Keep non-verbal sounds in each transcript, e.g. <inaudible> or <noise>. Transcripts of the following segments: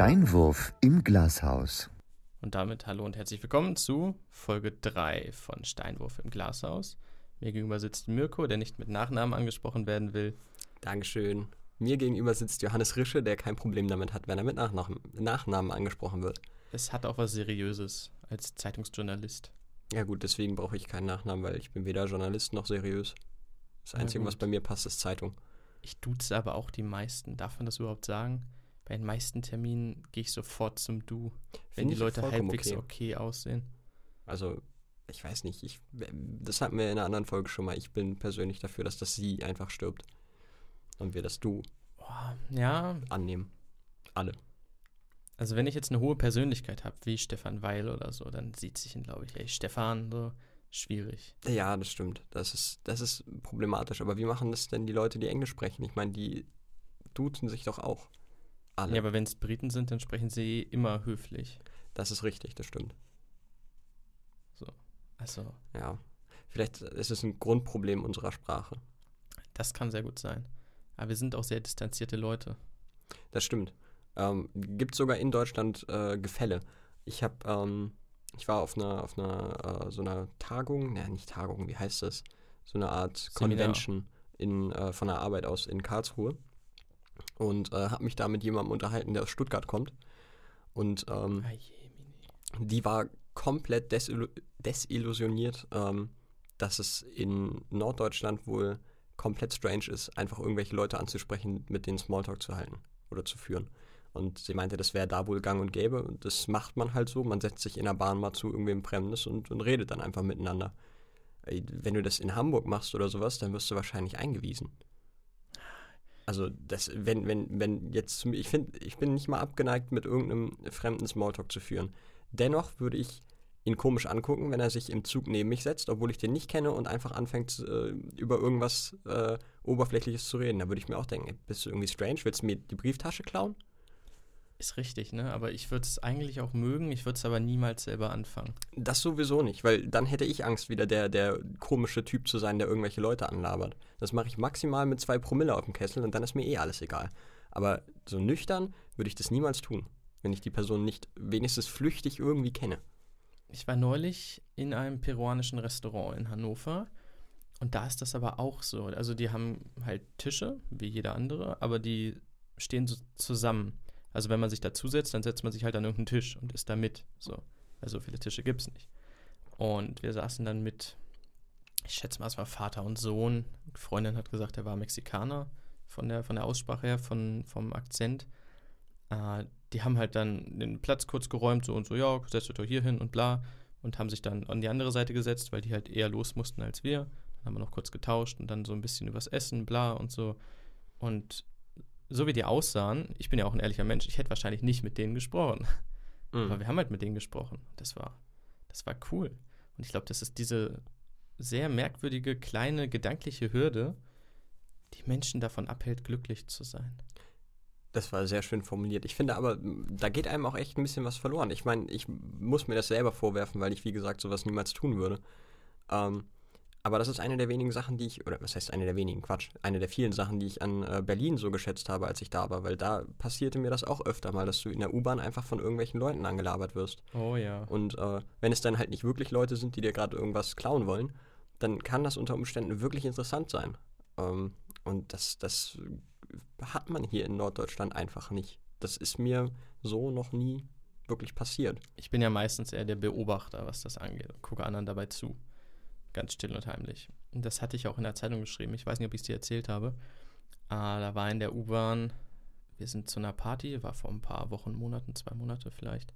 Steinwurf im Glashaus. Und damit hallo und herzlich willkommen zu Folge 3 von Steinwurf im Glashaus. Mir gegenüber sitzt Mirko, der nicht mit Nachnamen angesprochen werden will. Dankeschön. Mir gegenüber sitzt Johannes Rische, der kein Problem damit hat, wenn er mit Nachnamen, Nachnamen angesprochen wird. Es hat auch was Seriöses als Zeitungsjournalist. Ja gut, deswegen brauche ich keinen Nachnamen, weil ich bin weder Journalist noch seriös. Das Einzige, was bei mir passt, ist Zeitung. Ich duze aber auch die meisten. Darf man das überhaupt sagen? Bei den meisten Terminen gehe ich sofort zum Du, wenn Find die Leute halbwegs okay. okay. aussehen. Also, ich weiß nicht, ich, das hatten wir in einer anderen Folge schon mal. Ich bin persönlich dafür, dass das Sie einfach stirbt. Und wir das Du Boah, ja, annehmen. Alle. also wenn ich jetzt eine hohe Persönlichkeit habe, wie Stefan Weil oder so, dann sieht sich ihn, glaube ich, ey, Stefan, so, schwierig. Ja, das stimmt. Das ist, das ist problematisch. Aber wie machen das denn die Leute, die Englisch sprechen? Ich meine, die duzen sich doch auch. Alle. Ja, aber wenn es Briten sind, dann sprechen sie immer höflich. das ist richtig, das stimmt. Also, Ja. Vielleicht ist es ein Grundproblem unserer Sprache. das kann sehr gut sein. Aber wir sind auch sehr distanzierte Leute. Das stimmt. Ähm, Gibt sogar in Deutschland äh, Gefälle. Ich habe, ähm, ich war auf einer, auf einer, äh, so einer Tagung, ne, nicht Tagung, wie heißt das? So eine Art Seminar. Convention in, äh, von der Arbeit aus in Karlsruhe und äh, habe mich da mit jemandem unterhalten, der aus Stuttgart kommt. Und ähm, die war komplett desillu desillusioniert, ähm, dass es in Norddeutschland wohl komplett strange ist, einfach irgendwelche Leute anzusprechen, mit denen Smalltalk zu halten oder zu führen. Und sie meinte, das wäre da wohl gang und gäbe. Und das macht man halt so. Man setzt sich in der Bahn mal zu irgendwem Fremdes und, und redet dann einfach miteinander. Wenn du das in Hamburg machst oder sowas, dann wirst du wahrscheinlich eingewiesen. Also, das, wenn, wenn, wenn jetzt, ich finde, ich bin nicht mal abgeneigt, mit irgendeinem fremden Smalltalk zu führen. Dennoch würde ich ihn komisch angucken, wenn er sich im Zug neben mich setzt, obwohl ich den nicht kenne und einfach anfängt, äh, über irgendwas äh, Oberflächliches zu reden. Da würde ich mir auch denken, bist du irgendwie strange? Willst du mir die Brieftasche klauen? Ist richtig, ne? Aber ich würde es eigentlich auch mögen, ich würde es aber niemals selber anfangen. Das sowieso nicht, weil dann hätte ich Angst, wieder der, der komische Typ zu sein, der irgendwelche Leute anlabert. Das mache ich maximal mit zwei Promille auf dem Kessel und dann ist mir eh alles egal. Aber so nüchtern würde ich das niemals tun, wenn ich die Person nicht wenigstens flüchtig irgendwie kenne. Ich war neulich in einem peruanischen Restaurant in Hannover und da ist das aber auch so. Also die haben halt Tische, wie jeder andere, aber die stehen so zusammen. Also wenn man sich dazusetzt, dann setzt man sich halt an irgendeinen Tisch und ist da mit. So. Also so viele Tische gibt es nicht. Und wir saßen dann mit, ich schätze mal, es war Vater und Sohn. Die Freundin hat gesagt, er war Mexikaner von der, von der Aussprache her, von, vom Akzent. Äh, die haben halt dann den Platz kurz geräumt, so und so, ja, setzt euch doch hier hin und bla. Und haben sich dann an die andere Seite gesetzt, weil die halt eher los mussten als wir. Dann haben wir noch kurz getauscht und dann so ein bisschen übers Essen, bla und so. Und so wie die aussahen, ich bin ja auch ein ehrlicher Mensch, ich hätte wahrscheinlich nicht mit denen gesprochen. Aber wir haben halt mit denen gesprochen. Das war, das war cool. Und ich glaube, das ist diese sehr merkwürdige, kleine, gedankliche Hürde, die Menschen davon abhält, glücklich zu sein. Das war sehr schön formuliert. Ich finde aber, da geht einem auch echt ein bisschen was verloren. Ich meine, ich muss mir das selber vorwerfen, weil ich, wie gesagt, sowas niemals tun würde. Ähm, aber das ist eine der wenigen Sachen, die ich, oder was heißt eine der wenigen, Quatsch, eine der vielen Sachen, die ich an äh, Berlin so geschätzt habe, als ich da war, weil da passierte mir das auch öfter mal, dass du in der U-Bahn einfach von irgendwelchen Leuten angelabert wirst. Oh ja. Und äh, wenn es dann halt nicht wirklich Leute sind, die dir gerade irgendwas klauen wollen, dann kann das unter Umständen wirklich interessant sein. Ähm, und das, das hat man hier in Norddeutschland einfach nicht. Das ist mir so noch nie wirklich passiert. Ich bin ja meistens eher der Beobachter, was das angeht. Gucke anderen dabei zu. Ganz still und heimlich. Und das hatte ich auch in der Zeitung geschrieben. Ich weiß nicht, ob ich es dir erzählt habe. Ah, da war in der U-Bahn, wir sind zu einer Party, war vor ein paar Wochen, Monaten, zwei Monate vielleicht.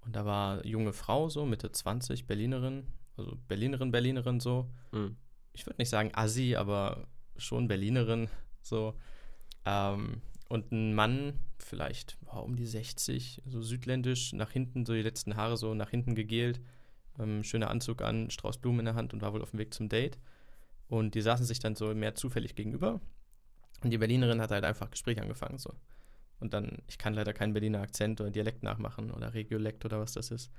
Und da war eine junge Frau, so Mitte 20, Berlinerin, also Berlinerin, Berlinerin so. Mhm. Ich würde nicht sagen Assi, aber schon Berlinerin, <laughs> so. Ähm, und ein Mann, vielleicht boah, um die 60, so südländisch, nach hinten, so die letzten Haare so nach hinten gegelt, ähm, schöner Anzug an, Strauß Blumen in der Hand und war wohl auf dem Weg zum Date. Und die saßen sich dann so mehr zufällig gegenüber. Und die Berlinerin hat halt einfach Gespräch angefangen, so. Und dann, ich kann leider keinen Berliner Akzent oder Dialekt nachmachen oder Regiolekt oder was das ist.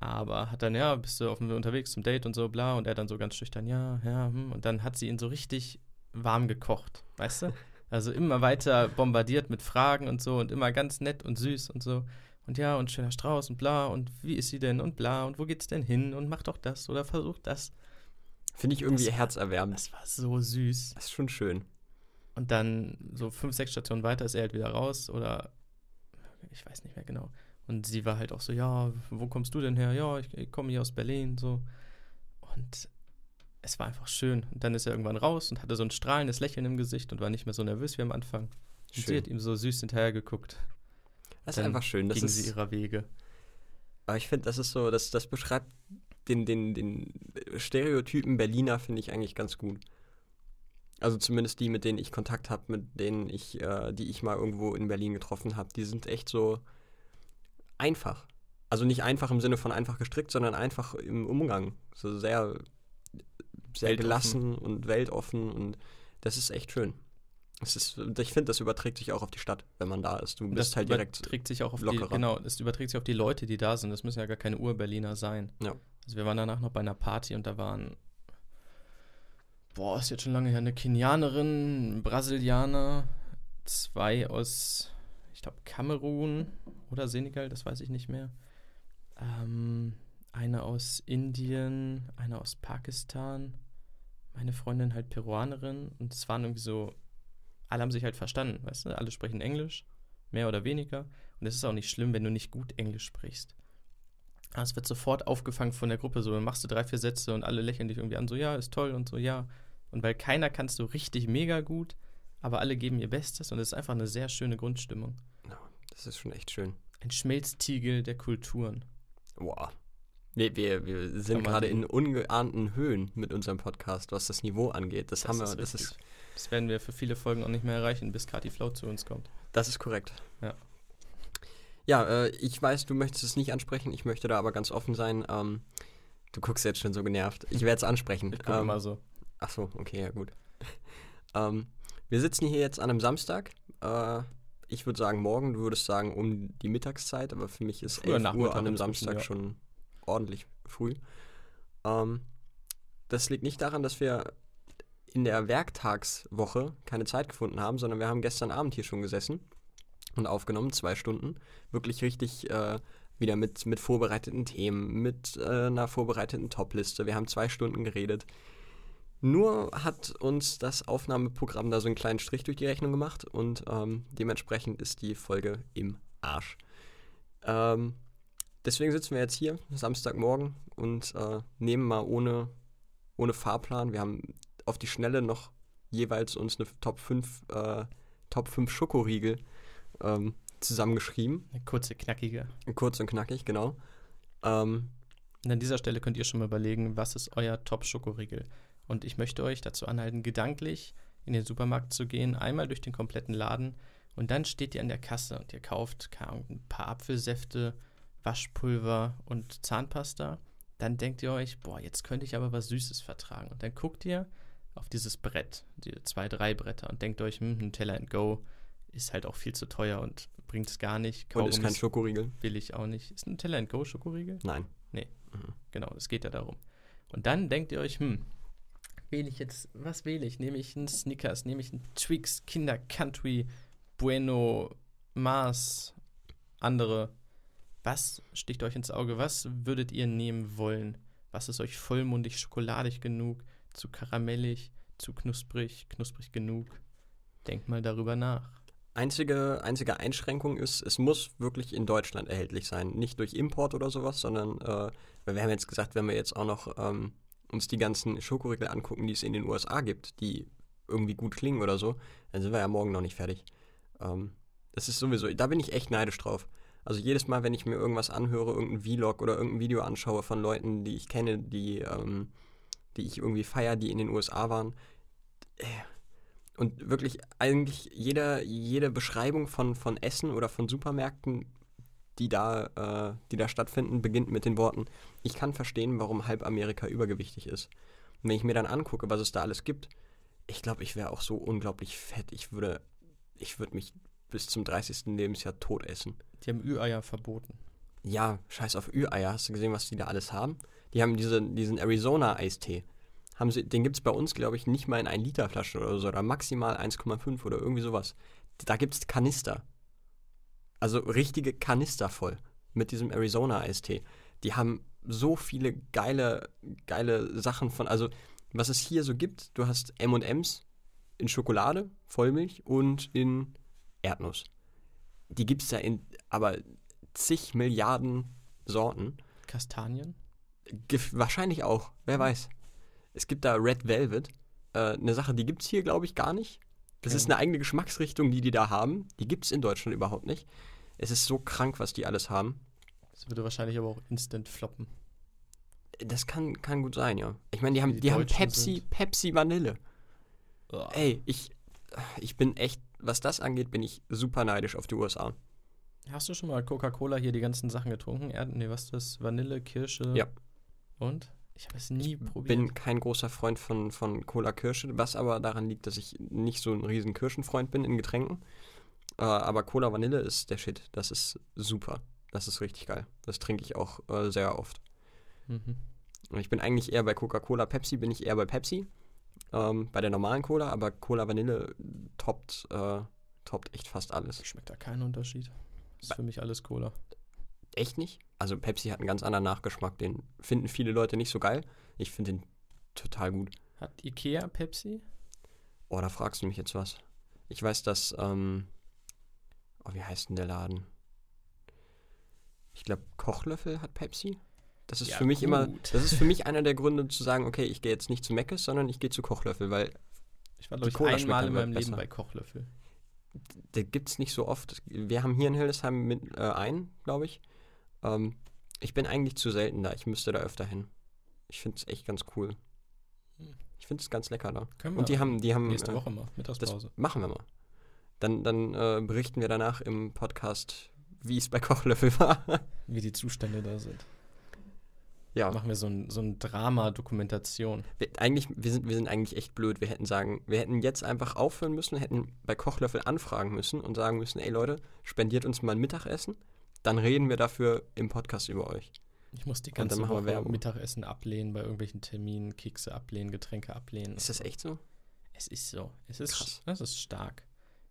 Aber hat dann, ja, bist du auf dem, unterwegs zum Date und so, bla. Und er dann so ganz schüchtern, ja, ja, hm. Und dann hat sie ihn so richtig warm gekocht, weißt du? Also immer weiter bombardiert mit Fragen und so und immer ganz nett und süß und so. Und ja, und schöner Strauß und bla und wie ist sie denn und bla und wo geht's denn hin und mach doch das oder versuch das. Finde ich irgendwie Das war- herzerwärmend. Das war so süß. Das ist schon schön. Und dann so fünf, sechs Stationen weiter ist er halt wieder raus oder ich weiß nicht mehr genau. Und sie war halt auch so, ja, wo kommst du denn her? Ja, ich, ich komme hier aus Berlin, so. Und es war einfach schön. Und dann ist er irgendwann raus und hatte so ein strahlendes Lächeln im Gesicht und war nicht mehr so nervös wie am Anfang. Und sie Schön. hat ihm so süß hinterher geguckt. Das ist einfach schön. Das gingen ist, sie ihrer Wege. aber ich finde, das ist so, das, das beschreibt den, den, den Stereotypen Berliner, finde ich eigentlich ganz gut. Also zumindest die, mit denen ich Kontakt habe, mit denen ich, äh, die ich mal irgendwo in Berlin getroffen habe, die sind echt so einfach. Also nicht einfach im Sinne von einfach gestrickt, sondern einfach im Umgang. So sehr, sehr Weltoffen. gelassen und weltoffen und das ist echt schön. Ist, ich finde, das überträgt sich auch auf die Stadt, wenn man da ist. Du bist das halt direkt. überträgt sich auch auf lockerer. die, genau, es überträgt sich auf die Leute, die da sind. Das müssen ja gar keine Ur-Berliner sein. Ja. Also wir waren danach noch bei einer Party und da waren, boah, ist jetzt schon lange her, eine Kenianerin, ein Brasilianer, zwei aus, ich glaube, Kamerun oder Senegal, das weiß ich nicht mehr. Ähm, eine aus Indien, eine aus Pakistan, meine Freundin halt Peruanerin und es waren irgendwie so, alle haben sich halt verstanden, weißt du, alle sprechen Englisch, mehr oder weniger. Und es ist auch nicht schlimm, wenn du nicht gut Englisch sprichst. Aber es wird sofort aufgefangen von der Gruppe, so dann machst du drei, vier Sätze und alle lächeln dich irgendwie an, so ja, ist toll und so ja. Und weil keiner kannst du richtig mega gut, aber alle geben ihr Bestes und es ist einfach eine sehr schöne Grundstimmung. Das ist schon echt schön. Ein Schmelztiegel der Kulturen. Wow. Wir, wir, wir sind gerade in ungeahnten Höhen mit unserem Podcast, was das Niveau angeht. Das, haben wir, das richtig. ist, das werden wir für viele Folgen auch nicht mehr erreichen, bis Kati Flau zu uns kommt. das ist korrekt. Ja. Ja, äh, ich weiß, du möchtest es nicht ansprechen, ich möchte da aber ganz offen sein. Ähm, du guckst jetzt schon so genervt. Ich werde es ansprechen. Ich gucke ähm, immer so. Ach so, okay, ja gut. <laughs> ähm, wir sitzen hier jetzt an einem Samstag. Äh, ich würde sagen morgen, du würdest sagen um die Mittagszeit, aber für mich ist Früher 11 Uhr an einem Samstag ja. schon ordentlich früh. Ähm, das liegt nicht daran, dass wir in der Werktagswoche keine Zeit gefunden haben, sondern wir haben gestern Abend hier schon gesessen und aufgenommen, zwei Stunden. Wirklich richtig äh, wieder mit, mit vorbereiteten Themen, mit äh, einer vorbereiteten Topliste. Wir haben zwei Stunden geredet. Nur hat uns das Aufnahmeprogramm da so einen kleinen Strich durch die Rechnung gemacht und ähm, dementsprechend ist die Folge im Arsch. Ähm, deswegen sitzen wir jetzt hier, Samstagmorgen, und äh, nehmen mal ohne, ohne Fahrplan. Wir haben auf die Schnelle noch jeweils uns eine Top 5, äh, Top 5 Schokoriegel ähm, zusammengeschrieben. Eine kurze, knackige. Kurz und knackig, genau. Ähm, Und an dieser Stelle könnt ihr schon mal überlegen, was ist euer Top-Schokoriegel? Und ich möchte euch dazu anhalten, gedanklich in den Supermarkt zu gehen, einmal durch den kompletten Laden und dann steht ihr an der Kasse und ihr kauft ein paar Apfelsäfte, Waschpulver und Zahnpasta. Dann denkt ihr euch, boah, jetzt könnte ich aber was Süßes vertragen. Und dann guckt ihr auf dieses Brett, die zwei, drei Bretter und denkt euch, hm, Nutella and Go ist halt auch viel zu teuer und bringt es gar nicht. und ist kein Kaugummis Schokoriegel. will ich auch nicht. Ist Nutella and Go Schokoriegel? Nein. Genau, es geht ja darum. Und dann denkt ihr euch, hm, wähle ich jetzt, was wähle ich? Nehme ich einen Snickers, nehme ich einen Twix, Kinder Country, Bueno, Mars, andere. Was sticht euch ins Auge? Was würdet ihr nehmen wollen? Was ist euch vollmundig, schokoladig genug, zu karamellig, zu knusprig, knusprig genug? Denkt mal darüber nach. Einzige, einzige Einschränkung ist, es muss wirklich in Deutschland erhältlich sein. Nicht durch Import oder sowas, sondern äh, wir haben jetzt gesagt, wenn wir jetzt auch noch ähm, uns die ganzen Schokoriegel angucken, die es in den USA gibt, die irgendwie gut klingen oder so, dann sind wir ja morgen noch nicht fertig. Ähm, das ist sowieso, da bin ich echt neidisch drauf. Also jedes Mal, wenn ich mir irgendwas anhöre, irgendein Vlog oder irgendein Video anschaue von Leuten, die ich kenne, die, ähm, die ich irgendwie feiere, die in den USA waren, äh, und wirklich eigentlich jeder, jede Beschreibung von, von Essen oder von Supermärkten, die da, äh, die da stattfinden, beginnt mit den Worten, ich kann verstehen, warum halb Amerika übergewichtig ist. Und wenn ich mir dann angucke, was es da alles gibt, ich glaube, ich wäre auch so unglaublich fett. Ich würde, ich würde mich bis zum 30. Lebensjahr tot essen. Die haben Ü-Eier verboten. Ja, scheiß auf Ü-Eier. Hast du gesehen, was die da alles haben? Die haben diese, diesen Arizona-Eistee. haben sie, den gibt es bei uns, glaube ich, nicht mal in 1 Liter Flaschen oder so, oder maximal 1,5 oder irgendwie sowas. Da gibt es Kanister. Also richtige Kanister voll mit diesem Arizona-Eistee. Die haben so viele geile, geile Sachen von, also was es hier so gibt, du hast M&M's in Schokolade, Vollmilch und in Erdnuss. Die gibt es ja in aber zig Milliarden Sorten. Kastanien? Wahrscheinlich auch, wer weiß. Es gibt da Red Velvet, äh, eine Sache, die gibt es hier, glaube ich, gar nicht. Das Okay. ist eine eigene Geschmacksrichtung, die die da haben. Die gibt es in Deutschland überhaupt nicht. Es ist so krank, was die alles haben. Das würde wahrscheinlich aber auch instant floppen. Das kann, kann gut sein, ja. Ich meine, die haben, Die die haben Pepsi, sind- Pepsi Vanille. Uah. Ey, ich, ich bin echt, was das angeht, bin ich super neidisch auf die USA. Hast du schon mal Coca-Cola hier die ganzen Sachen getrunken? Erd nee, was ist das? Vanille, Kirsche? Ja. Und? Ich habe es nie probiert. Bin kein großer Freund von, von Cola Kirsche, was aber daran liegt, dass ich nicht so ein riesen Kirschenfreund bin in Getränken. Äh, aber Cola Vanille ist der Shit. Das ist super. Das ist richtig geil. Das trinke ich auch äh, sehr oft. Mhm. Und ich bin eigentlich eher bei Coca-Cola, Pepsi bin ich eher bei Pepsi. Ähm, bei der normalen Cola, aber Cola Vanille toppt, äh, toppt echt fast alles. Schmeckt da keinen Unterschied. Ist Ba- für mich alles Cola. Echt nicht? Also Pepsi hat einen ganz anderen Nachgeschmack. Den finden viele Leute nicht so geil. Ich finde den total gut. Hat Ikea Pepsi? Oh, da fragst du mich jetzt was. Ich weiß, dass, ähm, oh, wie heißt denn der Laden? Ich glaube, Kochlöffel hat Pepsi. Das ist Ja, für mich immer, gut. das ist für mich einer der Gründe zu sagen, okay, ich gehe jetzt nicht zu Meckes, sondern ich gehe zu Kochlöffel, weil Ich war, glaube ich, einmal in meinem besser. Leben bei Kochlöffel. der gibt es nicht so oft. Wir haben hier in Hildesheim mit, äh, einen, glaube ich. Ähm, ich bin eigentlich zu selten da. Ich müsste da öfter hin. Ich finde es echt ganz cool. Hm. Ich finde es ganz lecker da. Können Und die haben, die haben nächste äh, Woche mal, Das Mittagspause. machen wir mal. Dann, dann äh, berichten wir danach im Podcast, wie es bei <laughs> Kochlöffel war. Wie die Zustände da sind. ja, Machen wir so ein, so ein Drama-Dokumentation. wir, eigentlich, wir, sind, wir sind eigentlich echt blöd. Wir hätten sagen, wir hätten jetzt einfach aufhören müssen, hätten bei Kochlöffel anfragen müssen und sagen müssen, ey Leute, spendiert uns mal ein Mittagessen. Dann reden wir dafür im Podcast über euch. Ich muss die ganze Woche Werbung. Mittagessen ablehnen, bei irgendwelchen Terminen, Kekse ablehnen, Getränke ablehnen. Ist das echt so? Es ist so. Es ist, Krass. es ist stark.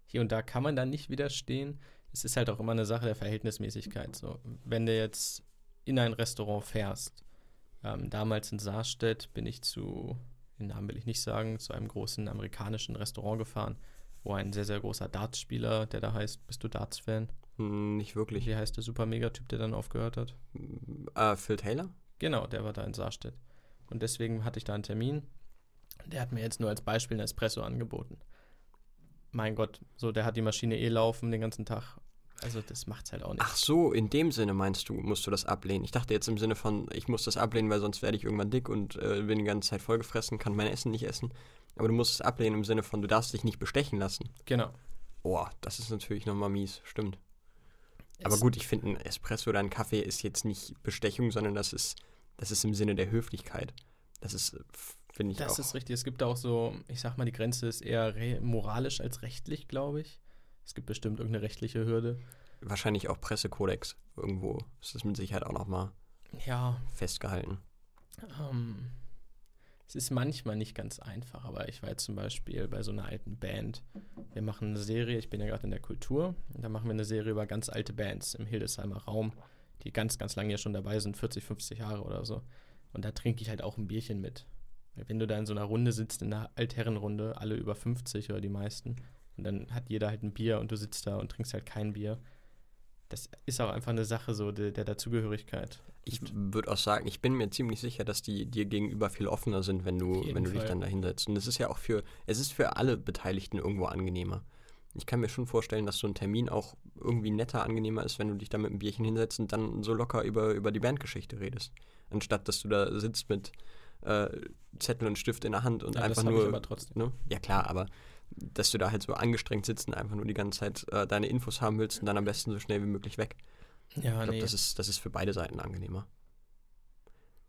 Hier und da kann man dann nicht widerstehen. Es ist halt auch immer eine Sache der Verhältnismäßigkeit. So, wenn du jetzt in ein Restaurant fährst, ähm, damals in Saarstedt bin ich zu, den Namen will ich nicht sagen, zu einem großen amerikanischen Restaurant gefahren, wo ein sehr, sehr großer Dartspieler, der da heißt, bist du Darts-Fan? Hm, nicht wirklich. Wie heißt der super Megatyp, der dann aufgehört hat? Äh, Phil Taylor? Genau, der war da in Saarstedt. Und deswegen hatte ich da einen Termin. Der hat mir jetzt nur als Beispiel einen Espresso angeboten. Mein Gott, so, der hat die Maschine eh laufen den ganzen Tag. Also, das macht's halt auch nicht. Ach so, in dem Sinne meinst du, musst du das ablehnen. Ich dachte jetzt im Sinne von, ich muss das ablehnen, weil sonst werde ich irgendwann dick und äh, bin die ganze Zeit vollgefressen, kann mein Essen nicht essen. Aber du musst es ablehnen im Sinne von, du darfst dich nicht bestechen lassen. Genau. Boah, das ist natürlich nochmal mies, stimmt. Aber gut, ich finde, ein Espresso oder ein Kaffee ist jetzt nicht Bestechung, sondern das ist, das ist im Sinne der Höflichkeit. Das ist, finde ich Das auch. ist richtig. Es gibt auch so, ich sag mal, die Grenze ist eher moralisch als rechtlich, glaube ich. Es gibt bestimmt irgendeine rechtliche Hürde. wahrscheinlich auch Pressekodex irgendwo. Ist das mit Sicherheit auch nochmal Ja, festgehalten. Ähm, es ist manchmal nicht ganz einfach, aber ich war jetzt zum Beispiel bei so einer alten Band. Wir machen eine Serie, ich bin ja gerade in der Kultur, und da machen wir eine Serie über ganz alte Bands im Hildesheimer Raum, die ganz, ganz lange ja schon dabei sind, 40, 50 Jahre oder so. Und da trinke ich halt auch ein Bierchen mit. Weil Wenn du da in so einer Runde sitzt, in einer Altherrenrunde, alle über 50 oder die meisten, und dann hat jeder halt ein Bier und du sitzt da und trinkst halt kein Bier. Das ist auch einfach eine Sache so der, der Dazugehörigkeit. Ich würde auch sagen, ich bin mir ziemlich sicher, dass die dir gegenüber viel offener sind, wenn du, wenn du dich dann da hinsetzt. Und es ist ja auch für, es ist für alle Beteiligten irgendwo angenehmer. Ich kann mir schon vorstellen, dass so ein Termin auch irgendwie netter, angenehmer ist, wenn du dich da mit einem Bierchen hinsetzt und dann so locker über, über die Bandgeschichte redest. Anstatt, dass du da sitzt mit äh, Zettel und Stift in der Hand und Ja, das einfach ich nur. aber trotzdem. Ne? Ja, klar, aber dass du da halt so angestrengt sitzt und einfach nur die ganze Zeit äh, deine Infos haben willst und dann am besten so schnell wie möglich weg. Ja, Ich glaube, nee. das, ist, das ist für beide Seiten angenehmer.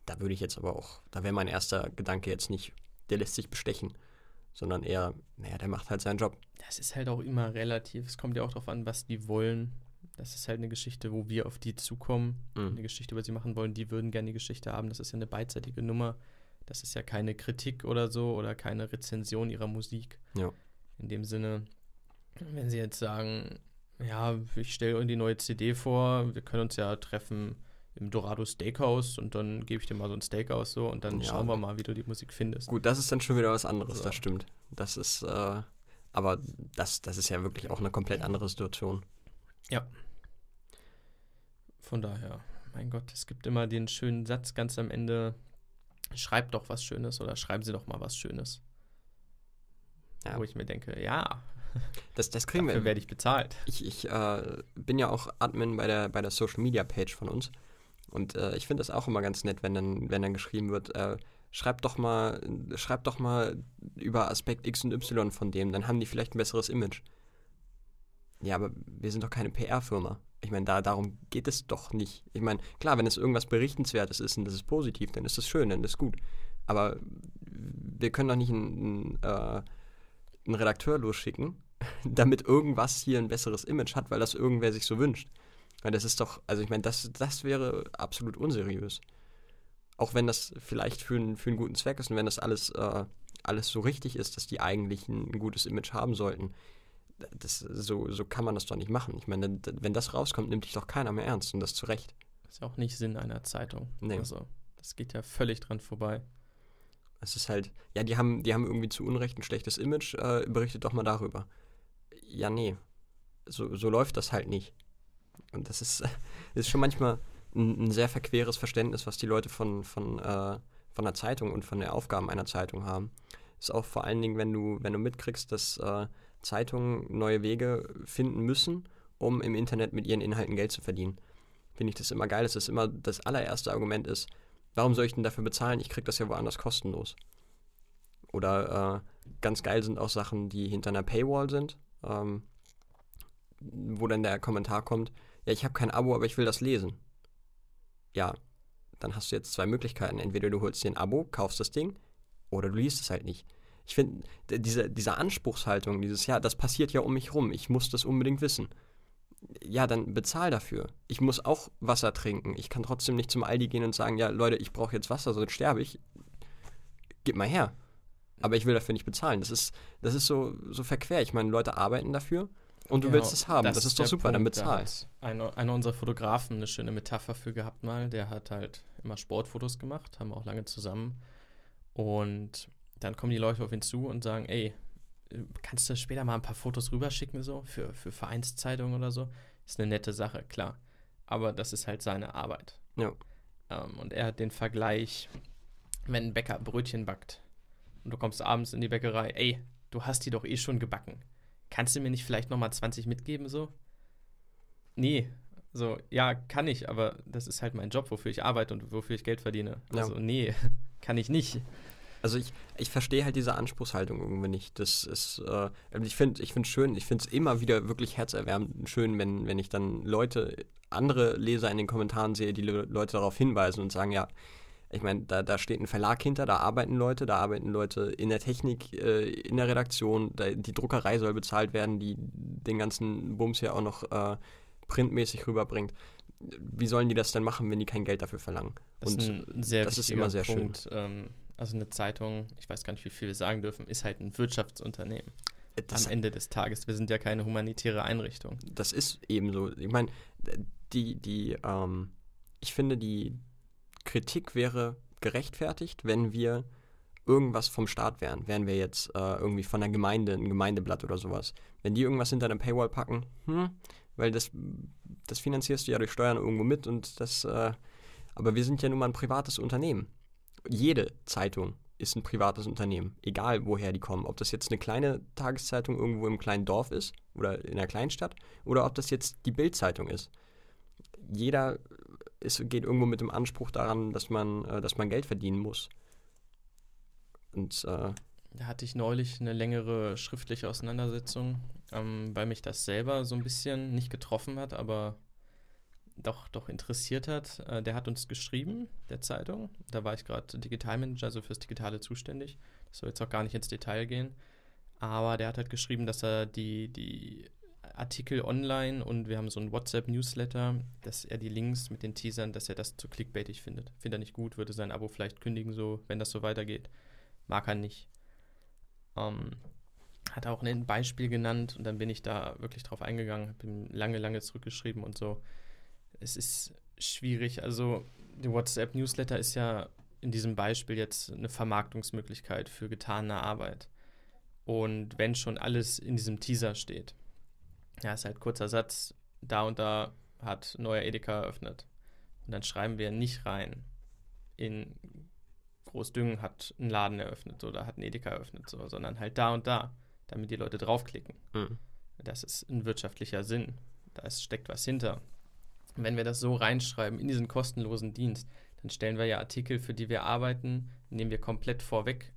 Da würde ich jetzt aber auch, da wäre mein erster Gedanke jetzt nicht, der lässt sich bestechen, sondern eher, naja, der macht halt seinen Job. Das ist halt auch immer relativ. Es kommt ja auch darauf an, was die wollen. Das ist halt eine Geschichte, wo wir auf die zukommen. Mhm. Eine Geschichte, was sie machen wollen. Die würden gerne die Geschichte haben. Das ist ja eine beidseitige Nummer. Das ist ja keine Kritik oder so oder keine Rezension ihrer Musik. Ja. In dem Sinne, wenn sie jetzt sagen, ja, ich stelle die neue CD vor, wir können uns ja treffen im Dorado Steakhouse und dann gebe ich dir mal so ein Steak aus so und dann Ja. schauen wir mal, wie du die Musik findest. Gut, das ist dann schon wieder was anderes, So. das stimmt. Das ist, äh, aber das, das ist ja wirklich auch eine komplett andere Situation. Von daher, mein Gott, es gibt immer den schönen Satz ganz am Ende, schreib doch was Schönes oder schreiben Sie doch mal was Schönes. Ja. Wo ich mir denke, ja, Das, das kriegen dafür wir. werde ich bezahlt. Ich, ich äh, bin ja auch Admin bei der, bei der Social Media Page von uns. Und äh, ich finde das auch immer ganz nett, wenn dann, wenn dann geschrieben wird, äh, schreib doch mal, schreib doch mal über Aspekt X und Y von dem, dann haben die vielleicht ein besseres Image. Ja, aber wir sind doch keine PR-Firma. Ich meine, da, darum geht es doch nicht. Ich meine, klar, wenn es irgendwas Berichtenswertes ist und das ist positiv, dann ist das schön, dann ist das gut. Aber wir können doch nicht einen, einen, äh, einen Redakteur losschicken, <laughs> damit irgendwas hier ein besseres Image hat, weil das irgendwer sich so wünscht. Weil das ist doch, also ich meine, das, das wäre absolut unseriös. Auch wenn das vielleicht für, einen- für einen guten Zweck ist und wenn das alles, äh, alles so richtig ist, dass die eigentlich ein, ein gutes Image haben sollten. Das, so, so kann man das doch nicht machen. Ich meine, wenn das rauskommt, nimmt dich doch keiner mehr ernst und das zu Recht. ist ja auch nicht Sinn einer Zeitung. Nee. Also, das geht ja völlig dran vorbei. Es ist halt, ja, die haben, die haben irgendwie zu Unrecht ein schlechtes Image, äh, berichtet doch mal darüber. Ja, nee. So, so läuft das halt nicht. Und das ist, <laughs> ist schon manchmal ein, ein sehr verqueres Verständnis, was die Leute von, von, äh, von der Zeitung und von den Aufgaben einer Zeitung haben. Ist auch vor allen Dingen, wenn du, wenn du mitkriegst, dass äh, Zeitungen neue Wege finden müssen, um im Internet mit ihren Inhalten Geld zu verdienen. Finde ich das immer geil, dass das immer das allererste Argument ist, warum soll ich denn dafür bezahlen? Ich krieg das ja woanders kostenlos. Oder äh, ganz geil sind auch Sachen, die hinter einer Paywall sind, ähm, wo dann der Kommentar kommt, ja, ich habe kein Abo, aber ich will das lesen. Ja, dann hast du jetzt zwei Möglichkeiten. Entweder du holst dir ein Abo, kaufst das Ding, oder du liest es halt nicht. Ich finde, diese, diese Anspruchshaltung, dieses, ja, das passiert ja um mich rum, ich muss das unbedingt wissen. Ja, dann bezahl dafür. Ich muss auch Wasser trinken. Ich kann trotzdem nicht zum Aldi gehen und sagen, ja, Leute, ich brauche jetzt Wasser, sonst sterbe ich. Gib mal her. Aber ich will dafür nicht bezahlen. Das ist, das ist so, so verquer. Ich meine, Leute arbeiten dafür und du Genau, willst es haben. Das, ist doch super, dann Punkt. Da bezahl. hat Einer, einer unserer Fotografen eine schöne Metapher für gehabt mal. Der hat halt immer Sportfotos gemacht, haben wir auch lange zusammen. Und dann kommen die Leute auf ihn zu und sagen, ey, kannst du später mal ein paar Fotos rüberschicken, so, für, für Vereinszeitungen oder so? Ist eine nette Sache, klar. Aber das ist halt seine Arbeit. Ja. Ähm, und er hat den Vergleich, wenn ein Bäcker Brötchen backt und du kommst abends in die Bäckerei, ey, du hast die doch eh schon gebacken. Kannst du mir nicht vielleicht nochmal 20 mitgeben, so? Nee. So, ja, kann ich, aber das ist halt mein Job, wofür ich arbeite und wofür ich Geld verdiene. Ja. Also, nee, <laughs> kann ich nicht. Also ich, ich verstehe halt diese Anspruchshaltung irgendwie nicht. Das ist, äh, ich finde ich finde schön, ich finde es immer wieder wirklich herzerwärmend schön, wenn, wenn ich dann Leute, andere Leser in den Kommentaren sehe, die Le Leute darauf hinweisen und sagen, ja, ich meine, da, da steht ein Verlag hinter, da arbeiten Leute, da arbeiten Leute in der Technik, äh, in der Redaktion, da, die Druckerei soll bezahlt werden, die den ganzen Bums ja auch noch äh, printmäßig rüberbringt. Wie sollen die das denn machen, wenn die kein Geld dafür verlangen? Das Und ist das ist immer sehr schön. Punkt. Ähm, also eine Zeitung, ich weiß gar nicht, wie viel wir sagen dürfen, ist halt ein Wirtschaftsunternehmen. Das am Ende des Tages. Wir sind ja keine humanitäre Einrichtung. das ist eben so. Ich meine, die, die, ähm, ich finde, die Kritik wäre gerechtfertigt, wenn wir irgendwas vom Staat wären. Wären wir jetzt äh, irgendwie von der Gemeinde, ein Gemeindeblatt oder sowas. Wenn die irgendwas hinter einer Paywall packen, hm, weil das, das finanzierst du ja durch Steuern irgendwo mit und das, äh, aber wir sind ja nun mal ein privates Unternehmen. Jede Zeitung ist ein privates Unternehmen, egal woher die kommen. Ob das jetzt eine kleine Tageszeitung irgendwo im kleinen Dorf ist oder in einer Kleinstadt oder ob das jetzt die Bildzeitung ist. Jeder ist, geht irgendwo mit dem Anspruch daran, dass man, äh, dass man Geld verdienen muss. Und äh, Da hatte ich neulich eine längere schriftliche Auseinandersetzung, ähm, weil mich das selber so ein bisschen nicht getroffen hat, aber doch, doch interessiert hat. Äh, der hat uns geschrieben, der Zeitung. Da war ich gerade Digitalmanager, also fürs Digitale zuständig. Das soll jetzt auch gar nicht ins Detail gehen. Aber der hat halt geschrieben, dass er die, die Artikel online und wir haben so ein WhatsApp-Newsletter, dass er die Links mit den Teasern, dass er das zu clickbaitig findet. Findet er nicht gut, würde sein Abo vielleicht kündigen, so, wenn das so weitergeht. Mag er nicht. Ähm, hat auch ein Beispiel genannt und dann bin ich da wirklich drauf eingegangen, habe ihm lange, lange zurückgeschrieben und so. Es ist schwierig. Also, der WhatsApp-Newsletter ist ja in diesem Beispiel jetzt eine Vermarktungsmöglichkeit für getane Arbeit. Und wenn schon alles in diesem Teaser steht, ja, ist halt kurzer Satz, da und da hat neuer Edeka eröffnet. Und dann schreiben wir nicht rein, in Großdüngen hat ein Laden eröffnet oder hat ein Edeka eröffnet, so, sondern halt da und da, damit die Leute draufklicken. Mhm. Das ist ein wirtschaftlicher Sinn. Da steckt was hinter. Wenn wir das so reinschreiben in diesen kostenlosen Dienst, dann stellen wir ja Artikel, für die wir arbeiten, nehmen wir komplett vorweg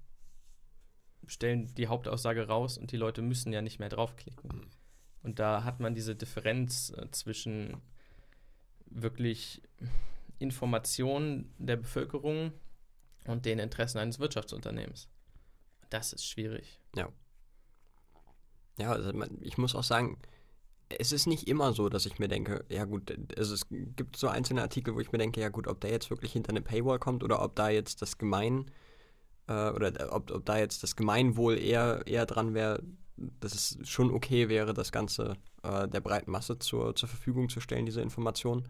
stellen die Hauptaussage raus und die Leute müssen ja nicht mehr draufklicken. Und da hat man diese Differenz äh, zwischen wirklich Informationen der Bevölkerung und den Interessen eines Wirtschaftsunternehmens. Das ist schwierig. Ja. Ja, also ich muss auch sagen, es ist nicht immer so, dass ich mir denke, ja gut, also es gibt so einzelne Artikel, wo ich mir denke, ja gut, ob der jetzt wirklich hinter eine Paywall kommt oder ob da jetzt das Gemein äh, oder ob, ob da jetzt das Gemeinwohl eher, eher dran wäre, dass es schon okay wäre, das Ganze äh, der breiten Masse zur, zur Verfügung zu stellen, diese Informationen.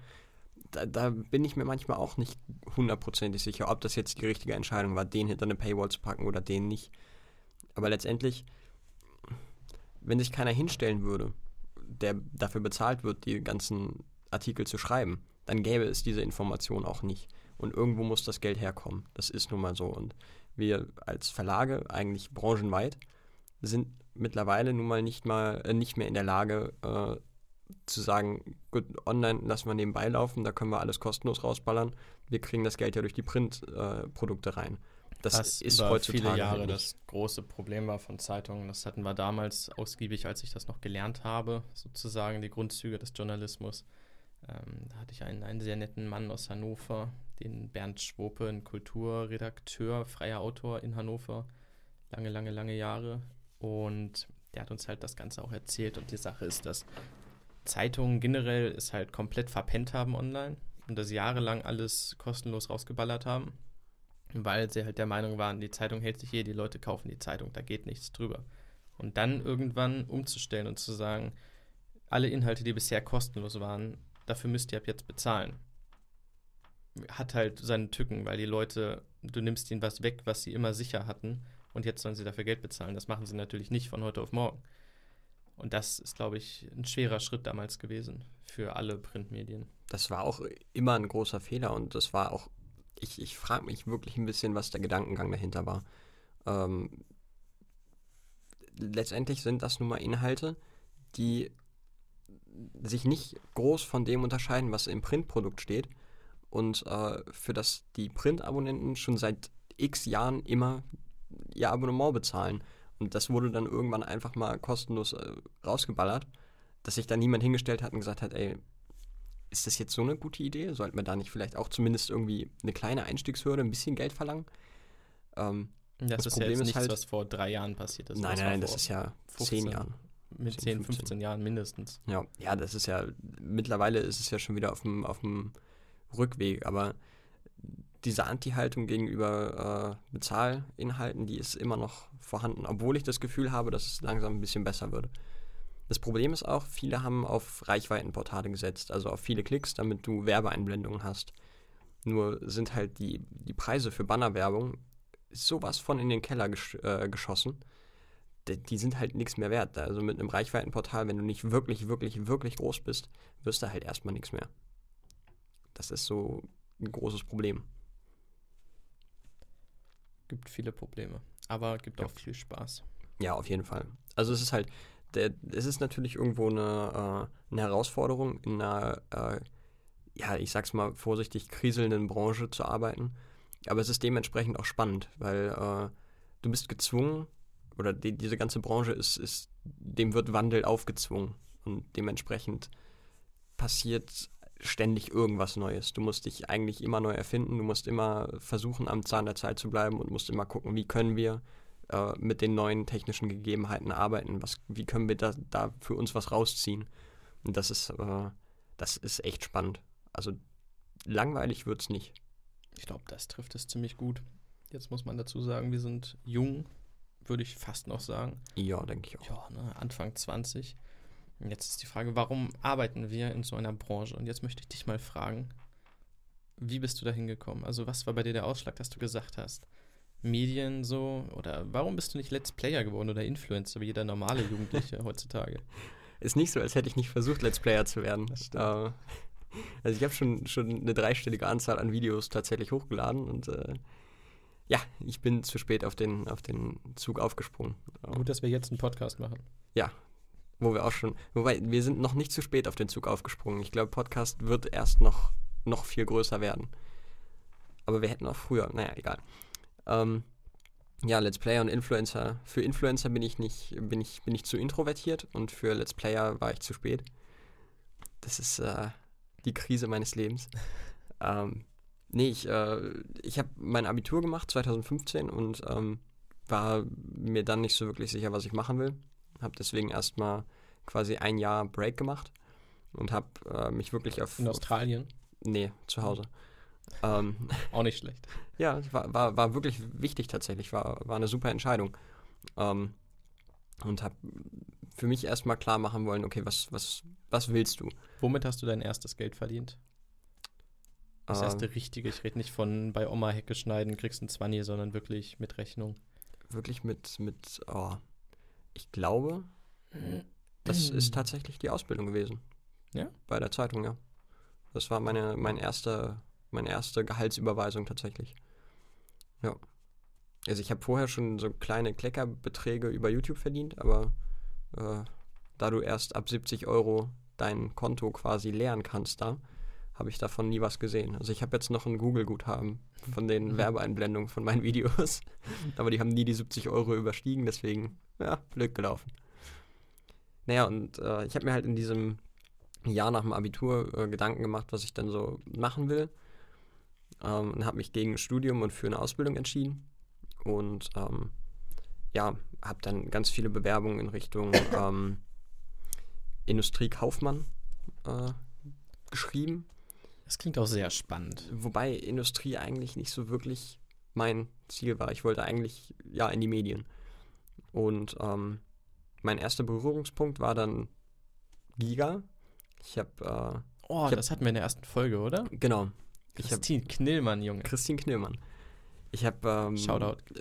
Da, da, bin ich mir manchmal auch nicht hundertprozentig sicher, ob das jetzt die richtige Entscheidung war, den hinter eine Paywall zu packen oder den nicht. Aber letztendlich, wenn sich keiner hinstellen würde, der dafür bezahlt wird, die ganzen Artikel zu schreiben, dann gäbe es diese Information auch nicht. Und irgendwo muss das Geld herkommen. Das ist nun mal so. Und wir als Verlage, eigentlich branchenweit, sind mittlerweile nun mal nicht mal äh, nicht mehr in der Lage äh, zu sagen, gut, online lassen wir nebenbei laufen, da können wir alles kostenlos rausballern. Wir kriegen das Geld ja durch die Printprodukte rein. Das Was ist über heutzutage viele Jahre das große Problem war von Zeitungen. Das hatten wir damals ausgiebig, als ich das noch gelernt habe, sozusagen die Grundzüge des Journalismus. Ähm, da hatte ich einen, einen sehr netten Mann aus Hannover, den Bernd Schwope, ein Kulturredakteur, freier Autor in Hannover, lange, lange, lange Jahre. Und der hat uns halt das Ganze auch erzählt. Und die Sache ist, dass Zeitungen generell es halt komplett verpennt haben online und das jahrelang alles kostenlos rausgeballert haben, weil sie halt der Meinung waren, die Zeitung hält sich hier, die Leute kaufen die Zeitung, da geht nichts drüber. Und dann irgendwann umzustellen und zu sagen, alle Inhalte, die bisher kostenlos waren, dafür müsst ihr ab jetzt bezahlen. Hat halt seine Tücken, weil die Leute, du nimmst ihnen was weg, was sie immer sicher hatten und jetzt sollen sie dafür Geld bezahlen. Das machen sie natürlich nicht von heute auf morgen. Und das ist, glaube ich, ein schwerer Schritt damals gewesen für alle Printmedien. Das war auch immer ein großer Fehler und das war auch, ich, ich frage mich wirklich ein bisschen, was der Gedankengang dahinter war. Ähm, letztendlich sind das nun mal Inhalte, die sich nicht groß von dem unterscheiden, was im Printprodukt steht und äh, für das die Printabonnenten schon seit x Jahren immer ihr Abonnement bezahlen. Und das wurde dann irgendwann einfach mal kostenlos äh, rausgeballert, dass sich da niemand hingestellt hat und gesagt hat, ey, ist das jetzt so eine gute Idee? Sollten wir da nicht vielleicht auch zumindest irgendwie eine kleine Einstiegshürde, ein bisschen Geld verlangen? Ähm, das, das, ist Problem ja jetzt ist nichts, halt, was vor drei Jahren passiert ist. Nein, nein, das ist ja 15, zehn Jahren. Mit 10, 15. 15 Jahren mindestens. Ja, ja, das ist ja, mittlerweile ist es ja schon wieder auf dem, auf dem Rückweg, aber diese Anti-Haltung gegenüber äh, Bezahlinhalten, die ist immer noch vorhanden, obwohl ich das Gefühl habe, dass es langsam ein bisschen besser wird. Das Problem ist auch, viele haben auf Reichweitenportale gesetzt, also auf viele Klicks, damit du Werbeeinblendungen hast. Nur sind halt die, die Preise für Bannerwerbung sowas von in den Keller gesch äh, geschossen. Die, die sind halt nichts mehr wert. Also mit einem Reichweitenportal, wenn du nicht wirklich, wirklich, wirklich groß bist, wirst du halt erstmal nichts mehr. Das ist so ein großes Problem. Gibt viele Probleme, aber gibt ja. auch viel Spaß. Ja, auf jeden Fall. Also es ist halt, der, es ist natürlich irgendwo eine, äh, eine Herausforderung, in einer, äh, ja, ich sag's mal vorsichtig, kriselnden Branche zu arbeiten. Aber es ist dementsprechend auch spannend, weil äh, du bist gezwungen, oder die, diese ganze Branche ist, ist, dem wird Wandel aufgezwungen. Und dementsprechend passiert ständig irgendwas Neues. Du musst dich eigentlich immer neu erfinden, du musst immer versuchen, am Zahn der Zeit zu bleiben und musst immer gucken, wie können wir äh, mit den neuen technischen Gegebenheiten arbeiten? Was, wie können wir da, da für uns was rausziehen? Und das ist, äh, das ist echt spannend. Also langweilig wird es nicht. Ich glaube, das trifft es ziemlich gut. Jetzt muss man dazu sagen, wir sind jung, würde ich fast noch sagen. Ja, denke ich auch. Ja, ne, Anfang 20. Und jetzt ist die Frage, warum arbeiten wir in so einer Branche? Und jetzt möchte ich dich mal fragen, wie bist du da hingekommen? Also was war bei dir der Ausschlag, dass du gesagt hast, Medien so oder warum bist du nicht Let's Player geworden oder Influencer wie jeder normale Jugendliche <laughs> heutzutage? Ist nicht so, als hätte ich nicht versucht, Let's Player zu werden. Also ich habe schon, schon eine dreistellige Anzahl an Videos tatsächlich hochgeladen und äh, ja, ich bin zu spät auf den, auf den Zug aufgesprungen. Gut, dass wir jetzt einen Podcast machen. Ja, wo wir auch schon, wobei wir sind noch nicht zu spät auf den Zug aufgesprungen. Ich glaube, Podcast wird erst noch, noch viel größer werden. Aber wir hätten auch früher, naja, egal. Ähm, ja, Let's Player und Influencer. Für Influencer bin ich nicht, bin ich, bin ich zu introvertiert und für Let's Player war ich zu spät. Das ist äh, die Krise meines Lebens. <laughs> ähm, nee, ich, äh, ich habe mein Abitur gemacht 2015 und ähm, war mir dann nicht so wirklich sicher, was ich machen will. Habe deswegen erstmal quasi ein Jahr Break gemacht und habe äh, mich wirklich auf. In Australien? Nee, zu Hause. Ähm, <laughs> Auch nicht schlecht. Ja, war, war, war wirklich wichtig tatsächlich, war, war eine super Entscheidung. Ähm, und habe für mich erstmal klar machen wollen, okay, was, was, was willst du? Womit hast du dein erstes Geld verdient? Das erste ähm, richtige, ich rede nicht von bei Oma Hecke schneiden, kriegst ein Zwanni, sondern wirklich mit Rechnung. Wirklich mit, mit, oh, ich glaube, das <clears throat> ist tatsächlich die Ausbildung gewesen. Ja? Bei der Zeitung, ja. Das war meine, mein erster meine erste Gehaltsüberweisung tatsächlich. Ja. Also ich habe vorher schon so kleine Kleckerbeträge über YouTube verdient, aber äh, da du erst ab 70 Euro dein Konto quasi leeren kannst da, habe ich davon nie was gesehen. Also ich habe jetzt noch ein Google-Guthaben von den mhm. Werbeeinblendungen von meinen <laughs> Videos, aber die haben nie die 70 Euro überstiegen, deswegen, ja, blöd gelaufen. Naja, und äh, ich habe mir halt in diesem Jahr nach dem Abitur äh, Gedanken gemacht, was ich dann so machen will ähm, und habe mich gegen ein Studium und für eine Ausbildung entschieden. Und ähm, ja, habe dann ganz viele Bewerbungen in Richtung <coughs> ähm, Industriekaufmann äh, geschrieben. Das klingt auch sehr spannend. Wobei Industrie eigentlich nicht so wirklich mein Ziel war. Ich wollte eigentlich ja in die Medien. Und ähm, mein erster Berührungspunkt war dann Giga. Ich habe. Äh, oh, ich das hab, hatten wir in der ersten Folge, oder? Genau. Christine Knillmann, Junge. Christine Knillmann. Ich habe ähm,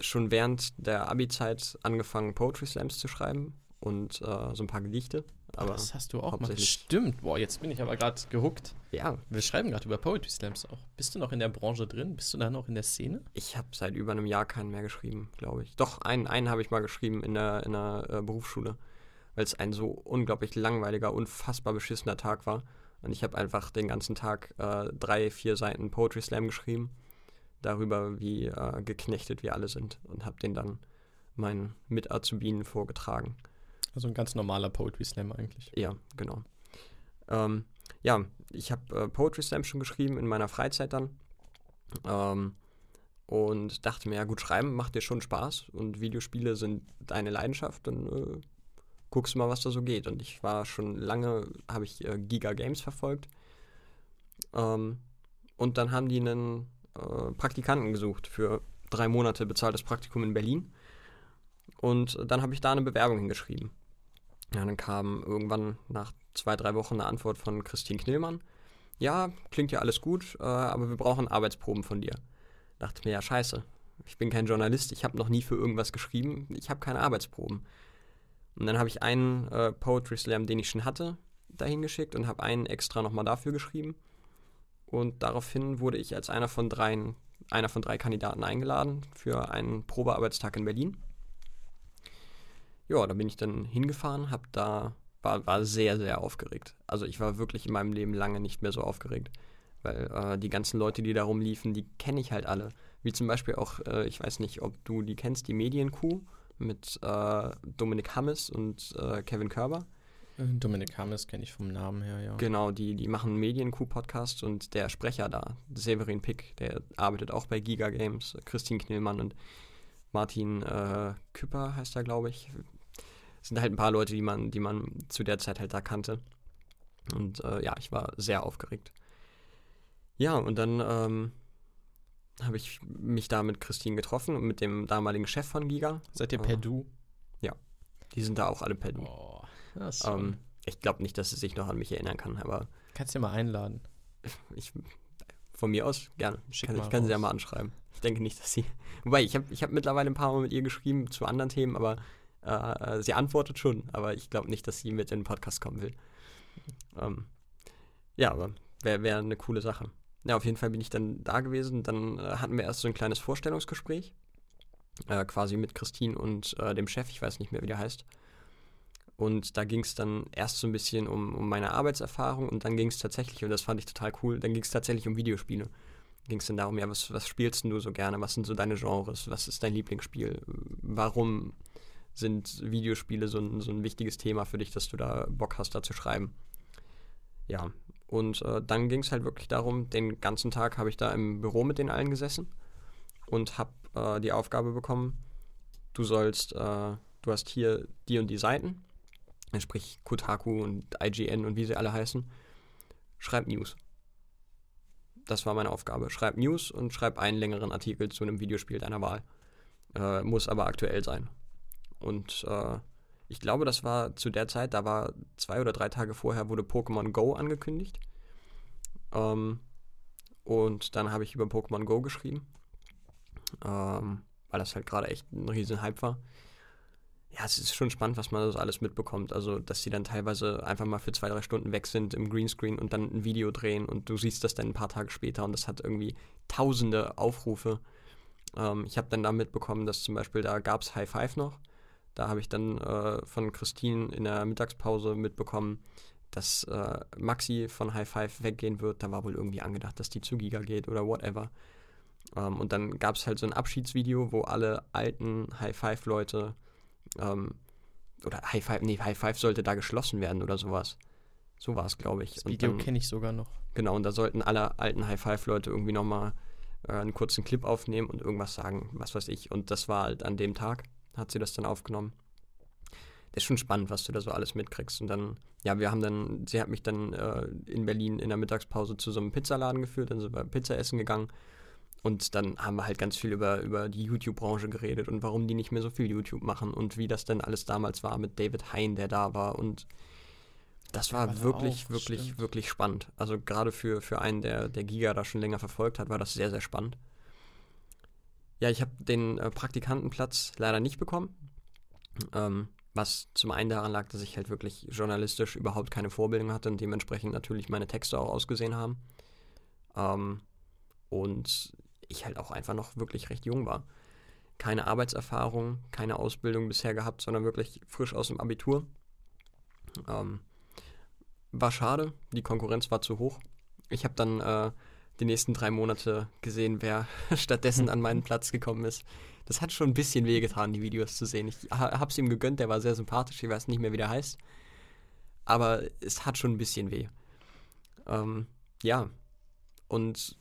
schon während der Abi-Zeit angefangen, Poetry Slams zu schreiben und äh, so ein paar Gedichte. Aber das hast du auch gemacht. Stimmt. Boah, jetzt bin ich aber gerade gehuckt. Ja. Wir schreiben gerade über Poetry Slams auch. Bist du noch in der Branche drin? Bist du da noch in der Szene? Ich habe seit über einem Jahr keinen mehr geschrieben, glaube ich. Doch, einen, einen habe ich mal geschrieben in der, in der äh, Berufsschule, weil es ein so unglaublich langweiliger, unfassbar beschissener Tag war. Und ich habe einfach den ganzen Tag äh, drei, vier Seiten Poetry Slam geschrieben, darüber, wie äh, geknechtet wir alle sind und habe den dann meinen Mit-Azubinen vorgetragen. Also ein ganz normaler Poetry Slam eigentlich. Ja, genau. Ähm, ja, ich habe äh, Poetry Slam schon geschrieben in meiner Freizeit dann. Ähm, und dachte mir, ja gut, schreiben macht dir schon Spaß und Videospiele sind deine Leidenschaft, dann äh, guckst mal, was da so geht. Und ich war schon lange, habe ich äh, Giga Games verfolgt. Ähm, und dann haben die einen äh, Praktikanten gesucht für drei Monate bezahltes Praktikum in Berlin. Und dann habe ich da eine Bewerbung hingeschrieben. Ja, dann kam irgendwann nach zwei, drei Wochen eine Antwort von Christine Knillmann. Ja, klingt ja alles gut, äh, aber wir brauchen Arbeitsproben von dir. Dachte mir, ja, scheiße. Ich bin kein Journalist, ich habe noch nie für irgendwas geschrieben, ich habe keine Arbeitsproben. Und dann habe ich einen äh, Poetry Slam, den ich schon hatte, dahin geschickt und habe einen extra nochmal dafür geschrieben. Und daraufhin wurde ich als einer von, dreien, einer von drei Kandidaten eingeladen für einen Probearbeitstag in Berlin. Ja, da bin ich dann hingefahren, habe da war, war sehr, sehr aufgeregt. Also ich war wirklich in meinem Leben lange nicht mehr so aufgeregt. Weil äh, die ganzen Leute, die da rumliefen, die kenne ich halt alle. Wie zum Beispiel auch, äh, ich weiß nicht, ob du die kennst, die Medienkuh mit äh, Dominik Hammes und äh, Kevin Körber. Äh, Dominik Hammes kenne ich vom Namen her, ja. Genau, die, die machen einen Medien-Q-Podcast und der Sprecher da, Severin Pick, der arbeitet auch bei Giga Games, Christine Knillmann und Martin äh, Küpper heißt er, glaube ich. Es sind halt ein paar Leute, die man, die man zu der Zeit halt da kannte. Und äh, ja, ich war sehr aufgeregt. Ja, und dann ähm, habe ich mich da mit Christine getroffen und mit dem damaligen Chef von Giga. Seid ihr per Äh, Du? Die sind da auch alle per Du. Oh, das ist Ähm, ich glaube nicht, dass sie sich noch an mich erinnern kann, aber Kannst du ja mal einladen. <laughs> ich, von mir aus gerne. Schick kann, ich kann sie ja mal anschreiben. Ich denke nicht, dass sie. <laughs> Wobei, ich habe ich hab mittlerweile ein paar Mal mit ihr geschrieben zu anderen Themen, aber äh, sie antwortet schon. Aber ich glaube nicht, dass sie mit in den Podcast kommen will. Ähm, ja, aber wäre wär eine coole Sache. Ja, auf jeden Fall bin ich dann da gewesen. Dann äh, hatten wir erst so ein kleines Vorstellungsgespräch. Äh, quasi mit Christine und äh, dem Chef, ich weiß nicht mehr, wie der heißt. Und da ging es dann erst so ein bisschen um, um meine Arbeitserfahrung und dann ging es tatsächlich, und das fand ich total cool, dann ging es tatsächlich um Videospiele. Ging es dann darum, ja, was, was spielst du so gerne? Was sind so deine Genres? Was ist dein Lieblingsspiel? Warum sind Videospiele so ein, so ein wichtiges Thema für dich, dass du da Bock hast, da zu schreiben? Ja, und äh, dann ging es halt wirklich darum, den ganzen Tag habe ich da im Büro mit den allen gesessen und habe äh, die Aufgabe bekommen, du sollst, äh, du hast hier die und die Seiten, sprich Kotaku und IGN und wie sie alle heißen, schreib News. Das war meine Aufgabe. Schreib News und schreib einen längeren Artikel zu einem Videospiel deiner Wahl. Äh, muss aber aktuell sein. Und äh, ich glaube, das war zu der Zeit, da war zwei oder drei Tage vorher, wurde Pokémon Go angekündigt. Ähm, und dann habe ich über Pokémon Go geschrieben. Ähm, weil das halt gerade echt ein riesen Hype war. Ja, es ist schon spannend, was man so alles mitbekommt. Also, dass sie dann teilweise einfach mal für zwei, drei Stunden weg sind im Greenscreen und dann ein Video drehen und du siehst das dann ein paar Tage später und das hat irgendwie tausende Aufrufe. Ähm, ich habe dann da mitbekommen, dass zum Beispiel da gab es High Five noch. Da habe ich dann äh, von Christine in der Mittagspause mitbekommen, dass äh, Maxi von High Five weggehen wird. Da war wohl irgendwie angedacht, dass die zu Giga geht oder whatever. Ähm, und dann gab es halt so ein Abschiedsvideo, wo alle alten High Five-Leute ähm, oder High Five, nee, High Five sollte da geschlossen werden oder sowas. So war es, glaube ich. Das Video kenne ich sogar noch. Genau, und da sollten alle alten High-Five-Leute irgendwie nochmal äh, einen kurzen Clip aufnehmen und irgendwas sagen, was weiß ich. Und das war halt an dem Tag, hat sie das dann aufgenommen. Das ist schon spannend, was du da so alles mitkriegst. Und dann, ja, wir haben dann, sie hat mich dann äh, in Berlin in der Mittagspause zu so einem Pizzaladen geführt, dann sind wir Pizza essen gegangen. Und dann haben wir halt ganz viel über, über die YouTube-Branche geredet und warum die nicht mehr so viel YouTube machen und wie das denn alles damals war mit David Hein, der da war. Und das war war wirklich, auch, wirklich, stimmt. wirklich spannend. Also gerade für, für einen, der, der Giga da schon länger verfolgt hat, war das sehr, sehr spannend. Ja, ich habe den äh, Praktikantenplatz leider nicht bekommen. Ähm, was zum einen daran lag, dass ich halt wirklich journalistisch überhaupt keine Vorbildung hatte und dementsprechend natürlich meine Texte auch ausgesehen haben. Ähm, und ich halt auch einfach noch wirklich recht jung war. Keine Arbeitserfahrung, keine Ausbildung bisher gehabt, sondern wirklich frisch aus dem Abitur. Ähm, war schade, die Konkurrenz war zu hoch. Ich habe dann äh, die nächsten drei Monate gesehen, wer <laughs> stattdessen an meinen Platz gekommen ist. Das hat schon ein bisschen wehgetan, die Videos zu sehen. Ich ha hab's ihm gegönnt, der war sehr sympathisch, ich weiß nicht mehr, wie der heißt. Aber es hat schon ein bisschen weh. Ähm, ja. Und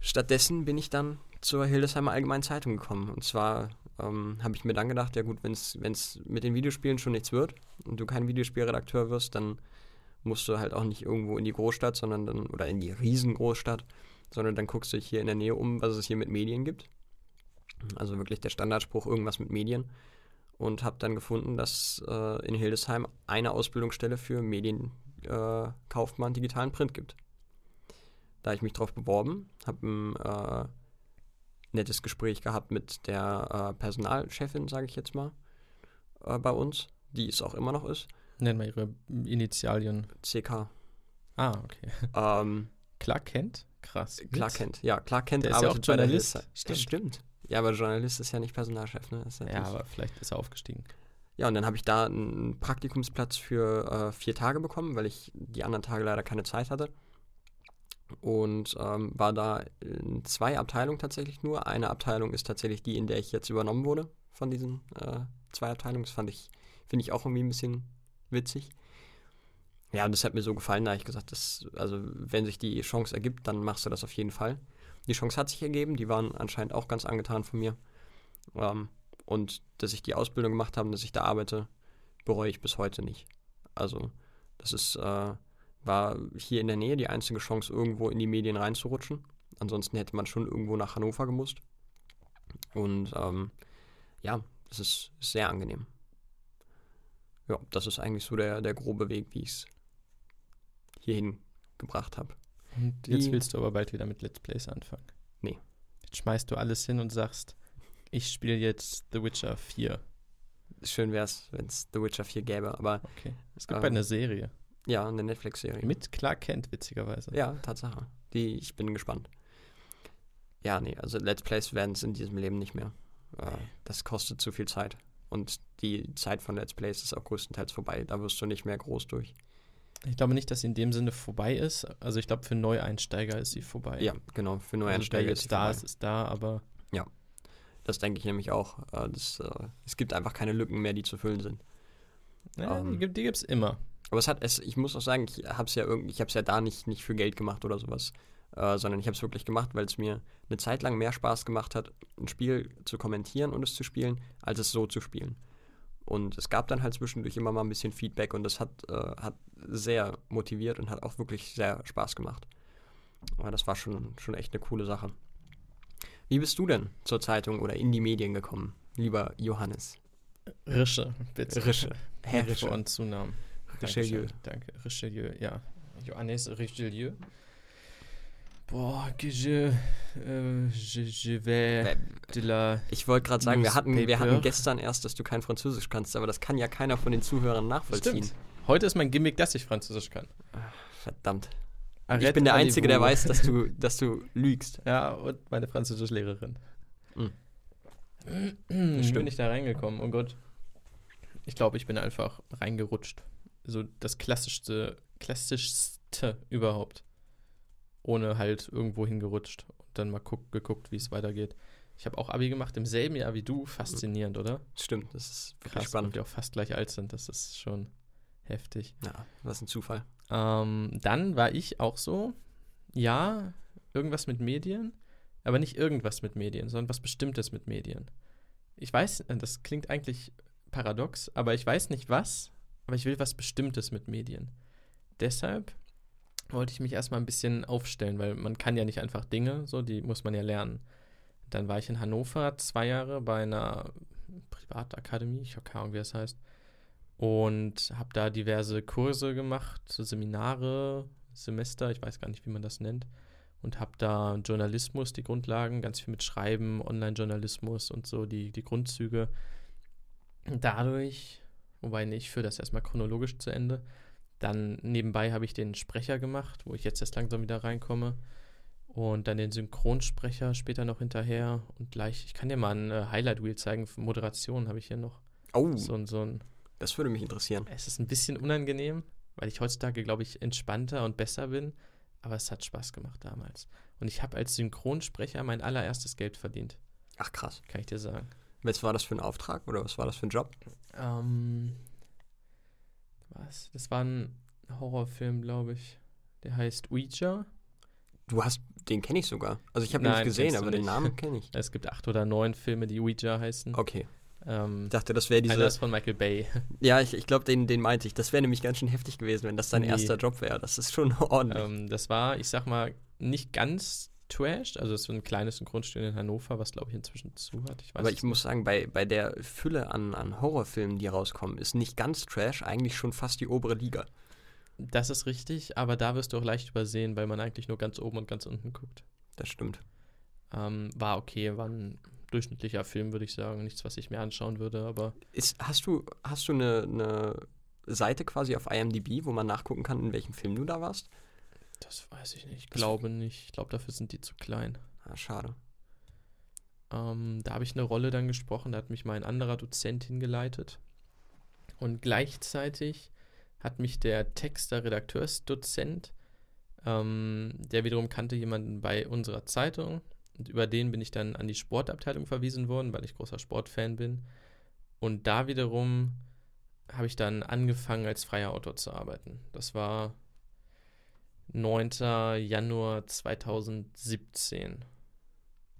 stattdessen bin ich dann zur Hildesheimer Allgemeinen Zeitung gekommen. Und zwar ähm, habe ich mir dann gedacht, ja gut, wenn es mit den Videospielen schon nichts wird und du kein Videospielredakteur wirst, dann musst du halt auch nicht irgendwo in die Großstadt, sondern dann, oder in die Riesengroßstadt, sondern dann guckst du dich hier in der Nähe um, was es hier mit Medien gibt. Also wirklich der Standardspruch, irgendwas mit Medien. Und habe dann gefunden, dass äh, in Hildesheim eine Ausbildungsstelle für Medienkaufmann äh, digitalen Print gibt. Da ich mich drauf beworben, habe ein äh, nettes Gespräch gehabt mit der äh, Personalchefin, sage ich jetzt mal, äh, bei uns, die es auch immer noch ist, Nenn mal ihre Initialien. CK. Ah, okay. Ähm, Clark Kent? Krass. Clark Mit? Kent, ja, Clark Kent Der ist ja auch arbeitet Journalist. Stimmt. Das stimmt. Ja, aber Journalist ist ja nicht Personalchef, ne? Ja, aber vielleicht ist er aufgestiegen. Ja, und dann habe ich da einen Praktikumsplatz für äh, vier Tage bekommen, weil ich die anderen Tage leider keine Zeit hatte. Und ähm, war da in zwei Abteilungen tatsächlich nur. Eine Abteilung ist tatsächlich die, in der ich jetzt übernommen wurde von diesen äh, zwei Abteilungen. Das fand ich, finde ich auch irgendwie ein bisschen witzig. Ja, und das hat mir so gefallen, da habe ich gesagt, das, also wenn sich die Chance ergibt, dann machst du das auf jeden Fall. Die Chance hat sich ergeben, die waren anscheinend auch ganz angetan von mir. Ähm, und dass ich die Ausbildung gemacht habe, dass ich da arbeite, bereue ich bis heute nicht. Also, das ist, äh, war hier in der Nähe die einzige Chance, irgendwo in die Medien reinzurutschen. Ansonsten hätte man schon irgendwo nach Hannover gemusst. Und ähm, ja, das ist sehr angenehm. Ja, das ist eigentlich so der, der grobe Weg, wie ich es hierhin gebracht habe. Und jetzt Wie- willst du aber bald wieder mit Let's Plays anfangen. Nee. Jetzt schmeißt du alles hin und sagst, ich spiele jetzt The Witcher 4. Schön wäre es, wenn es The Witcher 4 gäbe, aber Okay. Es gibt Ähm, eine Serie. ja, eine Netflix-Serie. Mit Clark Kent, witzigerweise. Ja, Tatsache. Die, ich bin gespannt. Ja, nee, also Let's Plays werden es in diesem Leben nicht mehr. Äh, das kostet zu viel Zeit. Und die Zeit von Let's Plays ist auch größtenteils vorbei. Da wirst du nicht mehr groß durch. Ich glaube nicht, dass sie in dem Sinne vorbei ist. Also ich glaube, für Neueinsteiger ist sie vorbei. Ja, genau. Für also Neueinsteiger jetzt ist die da vorbei. ist, ist da, aber Das denke ich nämlich auch. Äh, das, äh, es gibt einfach keine Lücken mehr, die zu füllen sind. ja, Ähm. die, gibt- die gibt es immer. Aber es hat, es, ich muss auch sagen, ich habe es ja irgendwie, ich habe es ja da nicht, nicht für Geld gemacht oder sowas, äh, sondern ich habe es wirklich gemacht, weil es mir eine Zeit lang mehr Spaß gemacht hat, ein Spiel zu kommentieren und es zu spielen, als es so zu spielen. Und es gab dann halt zwischendurch immer mal ein bisschen Feedback und das hat, äh, hat sehr motiviert und hat auch wirklich sehr Spaß gemacht. Aber das war schon, schon echt eine coole Sache. Wie bist du denn zur Zeitung oder in die Medien gekommen, lieber Johannes? Rische, bitte. Rische. Herr Rische. Vor- und Zunamen. Richelieu. Danke. Richelieu, ja. Johannes Richelieu. Boah, que je, äh, je, je vais de la... Ich wollte gerade sagen, wir hatten, wir hatten gestern erst, dass du kein Französisch kannst, aber das kann ja keiner von den Zuhörern nachvollziehen. Stimmt. Heute ist mein Gimmick, dass ich Französisch kann. Verdammt. ich Arrête bin der Einzige, der weiß, dass du, dass du lügst. Ja, und meine Französischlehrerin. Mhm. Wie bin ich da reingekommen? Oh Gott. Ich glaube, ich bin einfach reingerutscht. So das klassischste, klassischste überhaupt. Ohne halt irgendwo hingerutscht und dann mal guck, geguckt, wie es weitergeht. Ich habe auch Abi gemacht im selben Jahr wie du. Faszinierend, oder? Stimmt, das ist wirklich Krass, und spannend. wir auch fast gleich alt sind. Das ist schon heftig. Ja, was ein Zufall. Ähm, dann war ich auch so, ja, irgendwas mit Medien, aber nicht irgendwas mit Medien, sondern was Bestimmtes mit Medien. Ich weiß, äh, das klingt eigentlich paradox, aber ich weiß nicht was, aber ich will was Bestimmtes mit Medien. Deshalb wollte ich mich erstmal ein bisschen aufstellen, weil man kann ja nicht einfach Dinge, so, die muss man ja lernen. Dann war ich in Hannover zwei Jahre bei einer Privatakademie, ich habe keine Ahnung, wie das heißt und habe da diverse Kurse gemacht, Seminare, Semester, ich weiß gar nicht, wie man das nennt. Und habe da Journalismus, die Grundlagen, ganz viel mit Schreiben, Online-Journalismus und so, die, die Grundzüge. Und dadurch, wobei nee, ich führe das erstmal chronologisch zu Ende. Dann nebenbei habe ich den Sprecher gemacht, wo ich jetzt erst langsam wieder reinkomme. Und dann den Synchronsprecher später noch hinterher. Und gleich, ich kann dir mal ein äh, Highlight-Wheel zeigen, Moderation habe ich hier noch. Oh, So, ein- so ein das würde mich interessieren. es ist ein bisschen unangenehm, weil ich heutzutage, glaube ich, entspannter und besser bin. Aber es hat Spaß gemacht damals. Und ich habe als Synchronsprecher mein allererstes Geld verdient, Ach krass. kann ich dir sagen. Was war das für ein Auftrag oder was war das für ein Job? Ähm, was? Das war ein Horrorfilm, glaube ich. Der heißt Ouija. Du hast, den kenne ich sogar. Also ich habe ihn nicht gesehen, aber den nicht. Namen <laughs> kenne ich. Es gibt acht oder neun Filme, die Ouija heißen. Okay. Ähm, Ich dachte, das wäre einer diese. ist von Michael Bay. <laughs> Ja, ich, ich glaube, den, den meinte ich. Das wäre nämlich ganz schön heftig gewesen, wenn das dein Nee. erster Job wäre. Das ist schon <laughs> ordentlich. ähm, das war, ich sag mal, nicht ganz trash. Also es ist so ein kleines Synchronstudio in Hannover, was, glaube ich, inzwischen zu hat. Ich Aber ich muss sagen, bei, bei der Fülle an, an Horrorfilmen, die rauskommen, ist nicht ganz Trash eigentlich schon fast die obere Liga. Das ist richtig, aber da wirst du auch leicht übersehen, weil man eigentlich nur ganz oben und ganz unten guckt. Das stimmt. Ähm, war okay, war ein durchschnittlicher Film, würde ich sagen. Nichts, was ich mir anschauen würde, aber Ist, hast du, hast du eine, eine Seite quasi auf IMDb, wo man nachgucken kann, in welchem Film du da warst? Das weiß ich nicht. Ich Das- glaube nicht. Ich glaube, dafür sind die zu klein. Ah, schade. Ähm, da habe ich eine Rolle dann gesprochen, da hat mich mein anderer Dozent hingeleitet. Und gleichzeitig hat mich der Texter, Redakteursdozent, ähm, der wiederum kannte jemanden bei unserer Zeitung. Und über den bin ich dann an die Sportabteilung verwiesen worden, weil ich großer Sportfan bin. Und da wiederum habe ich dann angefangen, als freier Autor zu arbeiten. Das war 9. Januar 2017.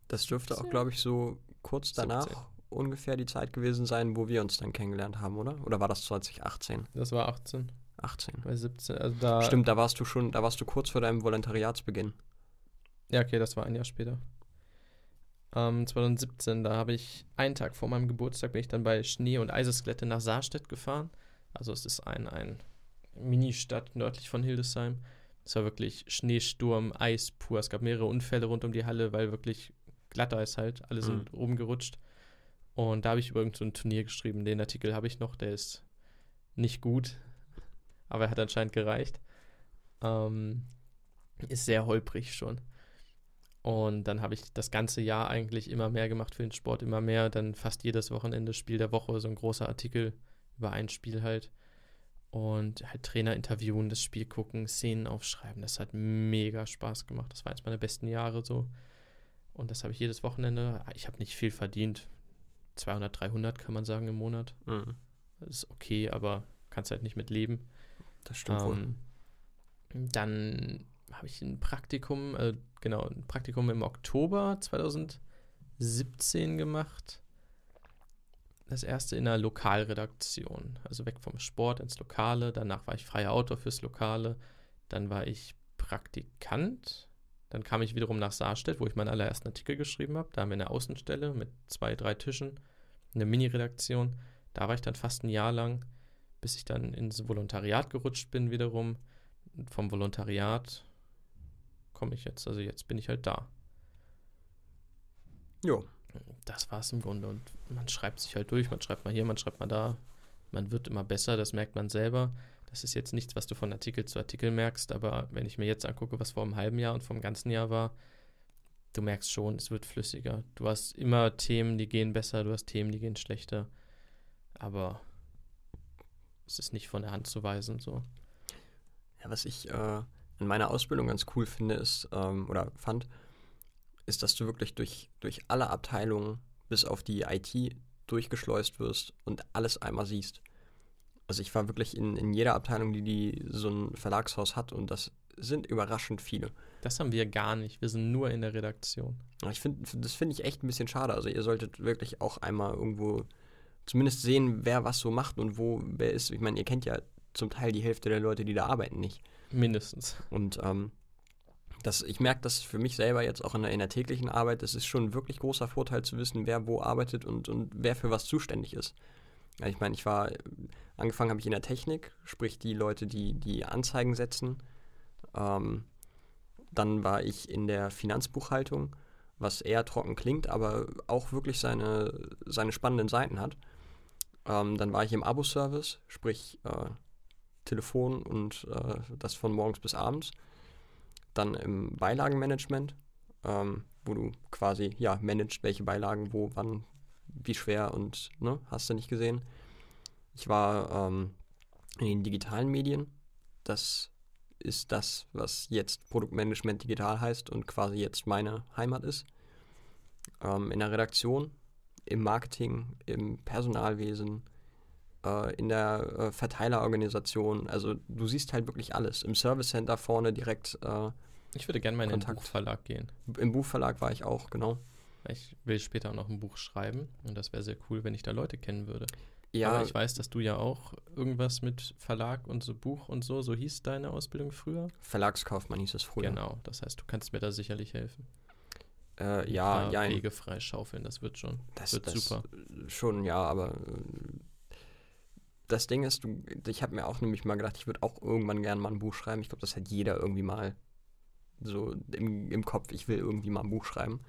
Das dürfte auch, glaube ich, so kurz danach 17. ungefähr die Zeit gewesen sein, wo wir uns dann kennengelernt haben, oder? Oder war das 2018? Das war 18, 18. bei 17. Also da, Stimmt, da warst du schon, da warst du kurz vor deinem Volontariatsbeginn. Ja, okay, das war ein Jahr später. Ähm, 2017, da habe ich einen Tag vor meinem Geburtstag bin ich dann bei Schnee und Eisesklette nach Saarstedt gefahren. Also es ist ein, ein Ministadt nördlich von Hildesheim. Es war wirklich Schneesturm, Eis pur. Es gab mehrere Unfälle rund um die Halle, weil wirklich Glatteis halt. Alle sind rumgerutscht. Und da habe ich über irgendein so ein Turnier geschrieben. Den Artikel habe ich noch, der ist nicht gut, aber er hat anscheinend gereicht. Ähm, ist sehr holprig schon. Und dann habe ich das ganze Jahr eigentlich immer mehr gemacht für den Sport, immer mehr. Dann fast jedes Wochenende Spiel der Woche, so ein großer Artikel über ein Spiel halt. Und halt Trainer interviewen, das Spiel gucken, Szenen aufschreiben. Das hat mega Spaß gemacht. Das war eines meiner besten Jahre so. Und das habe ich jedes Wochenende. Ich habe nicht viel verdient. 200, 300 kann man sagen im Monat. Mhm. Das ist okay, aber kannst halt nicht mit leben. Das stimmt wohl. Ähm, dann habe ich ein Praktikum, äh, genau, ein Praktikum im Oktober 2017 gemacht. Das erste in einer Lokalredaktion, also weg vom Sport ins Lokale. Danach war ich freier Autor fürs Lokale. Dann war ich Praktikant. Dann kam ich wiederum nach Saarstedt, wo ich meinen allerersten Artikel geschrieben habe. Da haben wir eine Außenstelle mit zwei, drei Tischen, eine Mini-Redaktion. Da war ich dann fast ein Jahr lang, bis ich dann ins Volontariat gerutscht bin wiederum. Vom Volontariat komme ich jetzt, also jetzt bin ich halt da. Jo. Das war es im Grunde. Und man schreibt sich halt durch, man schreibt mal hier, man schreibt mal da. Man wird immer besser, das merkt man selber. Das ist jetzt nichts, was du von Artikel zu Artikel merkst, aber wenn ich mir jetzt angucke, was vor einem halben Jahr und vor dem ganzen Jahr war, du merkst schon, es wird flüssiger. Du hast immer Themen, die gehen besser, du hast Themen, die gehen schlechter. Aber es ist nicht von der Hand zu weisen so. Ja, was ich äh, in meiner Ausbildung ganz cool finde, ist, ähm, oder fand, ist, dass du wirklich durch, durch alle Abteilungen bis auf die IT durchgeschleust wirst und alles einmal siehst. Also ich war wirklich in, in jeder Abteilung, die, die so ein Verlagshaus hat und das sind überraschend viele. Das haben wir gar nicht. Wir sind nur in der Redaktion. Ich finde, das finde ich echt ein bisschen schade. Also ihr solltet wirklich auch einmal irgendwo zumindest sehen, wer was so macht und wo wer ist. Ich meine, ihr kennt ja zum Teil die Hälfte der Leute, die da arbeiten, nicht. Mindestens. Und ähm, das, ich merke das für mich selber jetzt auch in der, in der täglichen Arbeit. Das ist schon ein wirklich großer Vorteil zu wissen, wer wo arbeitet und, und wer für was zuständig ist. Ja, ich meine, ich war, angefangen habe ich in der Technik, sprich die Leute, die die Anzeigen setzen. Ähm, dann war ich in der Finanzbuchhaltung, was eher trocken klingt, aber auch wirklich seine, seine spannenden Seiten hat. Ähm, dann war ich im Abo-Service, sprich äh, Telefon und äh, das von morgens bis abends. Dann im Beilagenmanagement, ähm, wo du quasi ja managst, welche Beilagen wo, wann, wie schwer und ne, hast du nicht gesehen. Ich war ähm, in den digitalen Medien. Das ist das, was jetzt Produktmanagement digital heißt und quasi jetzt meine Heimat ist. Ähm, in der Redaktion, im Marketing, im Personalwesen, äh, in der äh, Verteilerorganisation. Also du siehst halt wirklich alles. Im Service Center vorne direkt. Äh, Ich würde gerne mal in den Kontakt. Buchverlag gehen. Im Buchverlag war ich auch, genau. Ich will später auch noch ein Buch schreiben und das wäre sehr cool, wenn ich da Leute kennen würde. Ja, Aber ich weiß, dass du ja auch irgendwas mit Verlag und so Buch und so, so hieß deine Ausbildung früher. Verlagskaufmann hieß es früher. Genau, das heißt, du kannst mir da sicherlich helfen. Äh, ja, ja, Wege freischaufeln, das wird schon. das wird das super. Schon, ja, aber das Ding ist, du, ich habe mir auch nämlich mal gedacht, ich würde auch irgendwann gerne mal ein Buch schreiben. Ich glaube, das hat jeder irgendwie mal so im, im Kopf, ich will irgendwie mal ein Buch schreiben.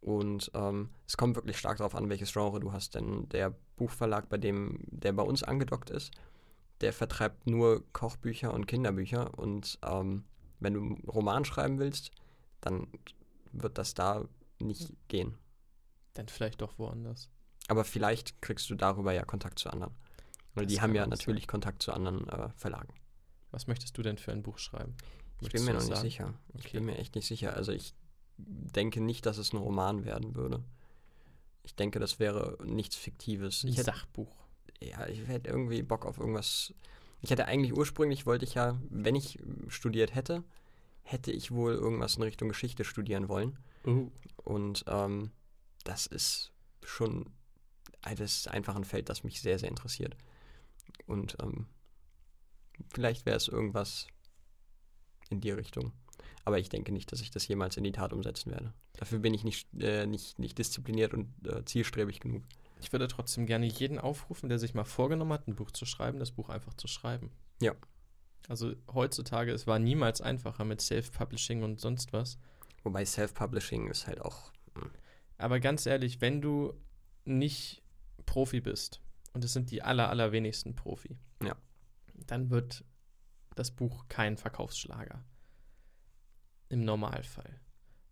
Und ähm, es kommt wirklich stark darauf an, welches Genre du hast, denn der Buchverlag, bei dem, der bei uns angedockt ist, der vertreibt nur Kochbücher und Kinderbücher. Und ähm, wenn du einen Roman schreiben willst, dann wird das da nicht gehen. Dann vielleicht doch woanders. Aber vielleicht kriegst du darüber ja Kontakt zu anderen. Weil Das die haben ja natürlich Kontakt zu anderen äh, Verlagen. Was möchtest du denn für ein Buch schreiben? Ich Möchtest bin mir noch das nicht sagen? sicher. Ich Okay. bin mir echt nicht sicher. Also ich denke nicht, dass es ein Roman werden würde. Ich denke, das wäre nichts Fiktives. Ein Ich hätte, Sachbuch. ja, ich hätte irgendwie Bock auf irgendwas. Ich hätte eigentlich ursprünglich wollte ich ja, wenn ich studiert hätte, hätte ich wohl irgendwas in Richtung Geschichte studieren wollen. Oh. Und ähm, das ist schon, das ist einfach ein Feld, das mich sehr, sehr interessiert. Und ähm, vielleicht wäre es irgendwas in die Richtung. Aber ich denke nicht, dass ich das jemals in die Tat umsetzen werde. Dafür bin ich nicht, äh, nicht, nicht diszipliniert und äh, zielstrebig genug. Ich würde trotzdem gerne jeden aufrufen, der sich mal vorgenommen hat, ein Buch zu schreiben, das Buch einfach zu schreiben. Ja. Also heutzutage, es war niemals einfacher mit Self-Publishing und sonst was. Wobei Self-Publishing ist halt auch. hm, Aber ganz ehrlich, wenn du nicht Profi bist, und es sind die aller, allerwenigsten Profi, Ja. dann wird das Buch kein Verkaufsschlager. Im Normalfall.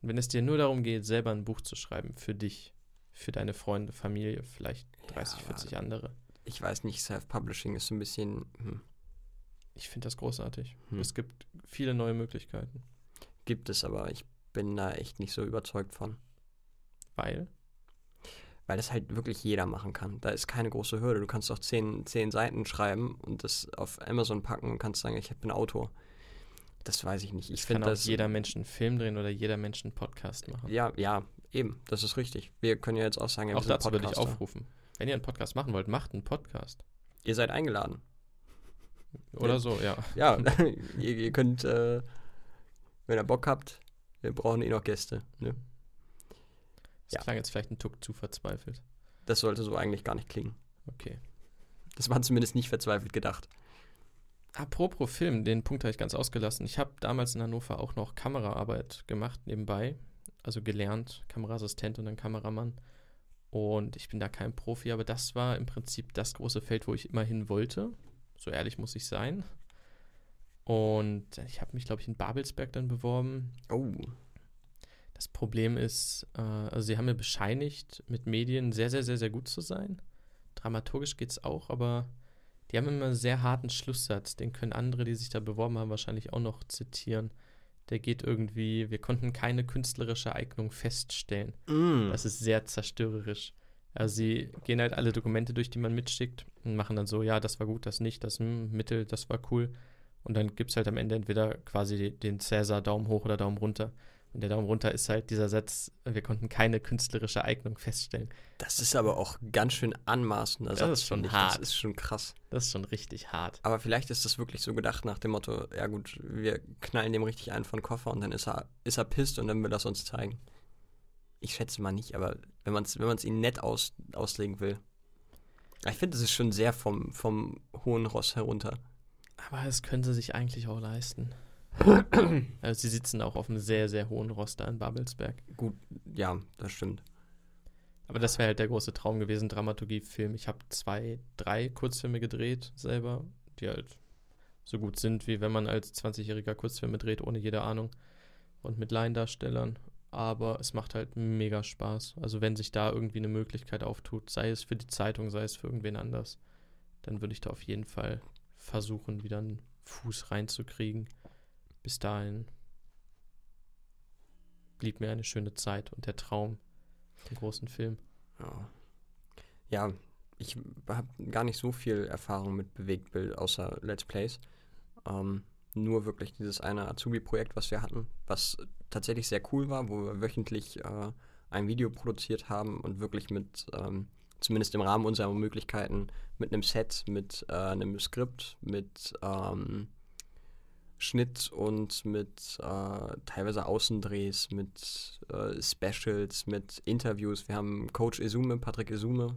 Und wenn es dir nur darum geht, selber ein Buch zu schreiben, für dich, für deine Freunde, Familie, vielleicht 30, Ja, 40 andere. Ich weiß nicht, Self-Publishing ist so ein bisschen. Hm, Ich finde das großartig. Hm. Es gibt viele neue Möglichkeiten. gibt es, aber ich bin da echt nicht so überzeugt von. Weil, Weil das halt wirklich jeder machen kann. Da ist keine große Hürde. Du kannst auch zehn, zehn Seiten schreiben und das auf Amazon packen und kannst sagen, ich bin Autor. Das weiß ich nicht. Ich finde auch das. jeder Mensch einen Film drehen oder jeder Mensch einen Podcast machen. Ja, ja, eben. Das ist richtig. Wir können ja jetzt auch sagen, ja, wir auch sind dazu würde ich aufrufen. Wenn ihr einen Podcast machen wollt, macht einen Podcast. Ihr seid eingeladen. Oder Ja. so, ja. Ja, <laughs> ihr, ihr könnt, äh, wenn ihr Bock habt, wir brauchen eh noch Gäste. Ne? Das Ja. klang jetzt vielleicht ein Tuck zu verzweifelt. Das sollte so eigentlich gar nicht klingen. Okay. Das war zumindest nicht verzweifelt gedacht. Apropos Film, den Punkt habe ich ganz ausgelassen. Ich habe damals in Hannover auch noch Kameraarbeit gemacht nebenbei. Also gelernt, Kameraassistent und dann Kameramann. Und ich bin da kein Profi, aber das war im Prinzip das große Feld, wo ich immer hin wollte. So ehrlich muss ich sein. Und ich habe mich, glaube ich, in Babelsberg dann beworben. Oh, Das Problem ist, äh, also sie haben mir bescheinigt, mit Medien sehr, sehr, sehr, sehr gut zu sein. Dramaturgisch geht es auch, aber die haben immer einen sehr harten Schlusssatz. Den können andere, die sich da beworben haben, wahrscheinlich auch noch zitieren. Der geht irgendwie, wir konnten keine künstlerische Eignung feststellen. mm. Das ist sehr zerstörerisch. Also sie gehen halt alle Dokumente durch, die man mitschickt und machen dann so, ja, das war gut, das nicht, das hm, Mittel, das war cool. Und dann gibt es halt am Ende entweder quasi den Cäsar Daumen hoch oder Daumen runter. Und der Daumen runter ist halt dieser Satz, wir konnten keine künstlerische Eignung feststellen. Das ist aber auch ganz schön anmaßender Das Satz, ist schon hart. Das ist schon krass. Das ist schon richtig hart. Aber vielleicht ist das wirklich so gedacht nach dem Motto, ja gut, wir knallen dem richtig einen von Koffer und dann ist er, ist er pisst und dann will er es uns zeigen. Ich schätze mal nicht, aber wenn man es wenn man's ihnen nett aus, auslegen will. Ich finde, das ist schon sehr vom, vom hohen Ross herunter. Aber es können sie sich eigentlich auch leisten. <clears throat> also sie sitzen auch auf einem sehr, sehr hohen Roster in Babelsberg. Gut, ja, das stimmt. Aber das wäre halt der große Traum gewesen, Dramaturgie-Film. Ich habe zwei, drei Kurzfilme gedreht selber, die halt so gut sind, wie wenn man als 20-jähriger Kurzfilme dreht, ohne jede Ahnung. Und mit Laiendarstellern. Aber es macht halt mega Spaß. Also wenn sich da irgendwie eine Möglichkeit auftut, sei es für die Zeitung, sei es für irgendwen anders, dann würde ich da auf jeden Fall versuchen, wieder einen Fuß reinzukriegen. Bis dahin blieb mir eine schöne Zeit und der Traum, den großen Film. Ja, ja ich habe gar nicht so viel Erfahrung mit Bewegtbild außer Let's Plays. Ähm, nur wirklich dieses eine Azubi-Projekt, was wir hatten, was tatsächlich sehr cool war, wo wir wöchentlich äh, ein Video produziert haben und wirklich mit, ähm, zumindest im Rahmen unserer Möglichkeiten, mit einem Set, mit äh, einem Skript, mit ähm, Schnitt und mit äh, teilweise Außendrehs, mit äh, Specials, mit Interviews. Wir haben Coach Izume, Patrick Izume,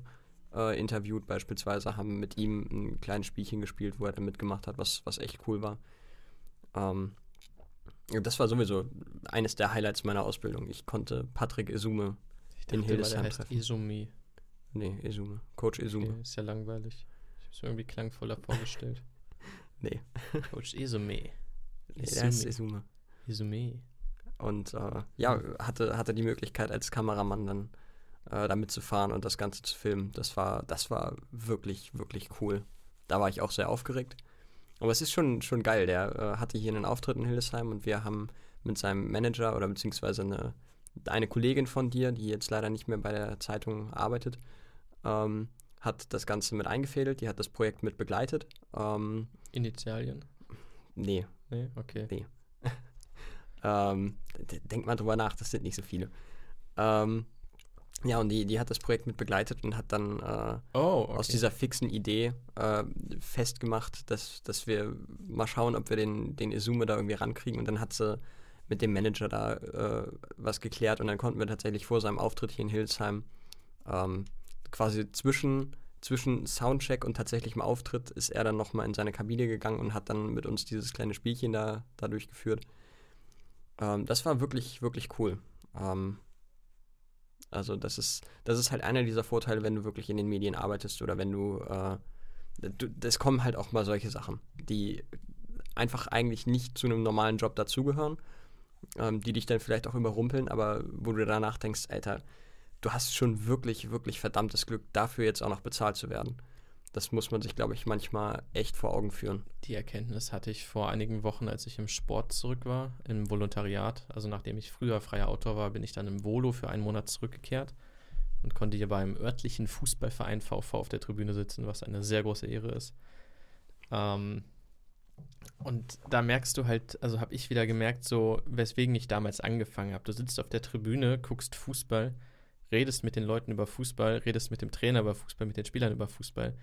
äh, interviewt beispielsweise, haben mit ihm ein kleines Spielchen gespielt, wo er dann mitgemacht hat, was, was echt cool war. Ähm, das war sowieso eines der Highlights meiner Ausbildung. Ich konnte Patrick Izume, Ich In dachte, Hildesheim der heißt treffen. Izumi. nee, Izume, Coach Izume. Okay, ist ja langweilig. Ich habe es mir irgendwie klangvoller vorgestellt. <laughs> Nee, Coach Izumi. Der heißt. Izume. Izumi. Und äh, ja, hatte, hatte die Möglichkeit als Kameramann dann äh, da mitzufahren und das Ganze zu filmen. Das war, das war wirklich, wirklich cool. Da war ich auch sehr aufgeregt. Aber es ist schon, schon geil. Der äh, hatte hier einen Auftritt in Hildesheim und wir haben mit seinem Manager oder beziehungsweise eine, eine Kollegin von dir, die jetzt leider nicht mehr bei der Zeitung arbeitet, ähm, hat das Ganze mit eingefädelt. Die hat das Projekt mit begleitet. Ähm, Initialien. nee, Nee, okay. <laughs> Ähm, d- denk mal drüber nach, das sind nicht so viele. Ähm, Ja, und die, die hat das Projekt mit begleitet und hat dann äh, Oh, okay. aus dieser fixen Idee äh, festgemacht, dass, dass wir mal schauen, ob wir den, den Izume da irgendwie rankriegen. Und dann hat sie mit dem Manager da äh, was geklärt und dann konnten wir tatsächlich vor seinem Auftritt hier in Hildesheim ähm, quasi zwischen, zwischen Soundcheck und tatsächlichem Auftritt ist er dann nochmal in seine Kabine gegangen und hat dann mit uns dieses kleine Spielchen da, da durchgeführt. Ähm, das war wirklich, wirklich cool. Ähm, also das ist, das ist halt einer dieser Vorteile, wenn du wirklich in den Medien arbeitest oder wenn du, äh, es kommen halt auch mal solche Sachen, die einfach eigentlich nicht zu einem normalen Job dazugehören, ähm, die dich dann vielleicht auch überrumpeln, aber wo du danach denkst, Alter, du hast schon wirklich, wirklich verdammtes Glück, dafür jetzt auch noch bezahlt zu werden. Das muss man sich, glaube ich, manchmal echt vor Augen führen. Die Erkenntnis hatte ich vor einigen Wochen, als ich im Sport zurück war, im Volontariat. Also nachdem ich früher freier Autor war, bin ich dann im Volo für einen Monat zurückgekehrt und konnte hier beim örtlichen Fußballverein VV auf der Tribüne sitzen, was eine sehr große Ehre ist. Ähm, und da merkst du halt, also habe ich wieder gemerkt, so weswegen ich damals angefangen habe. Du sitzt auf der Tribüne, guckst Fußball, redest mit den Leuten über Fußball, redest mit dem Trainer über Fußball, mit den Spielern über Fußball.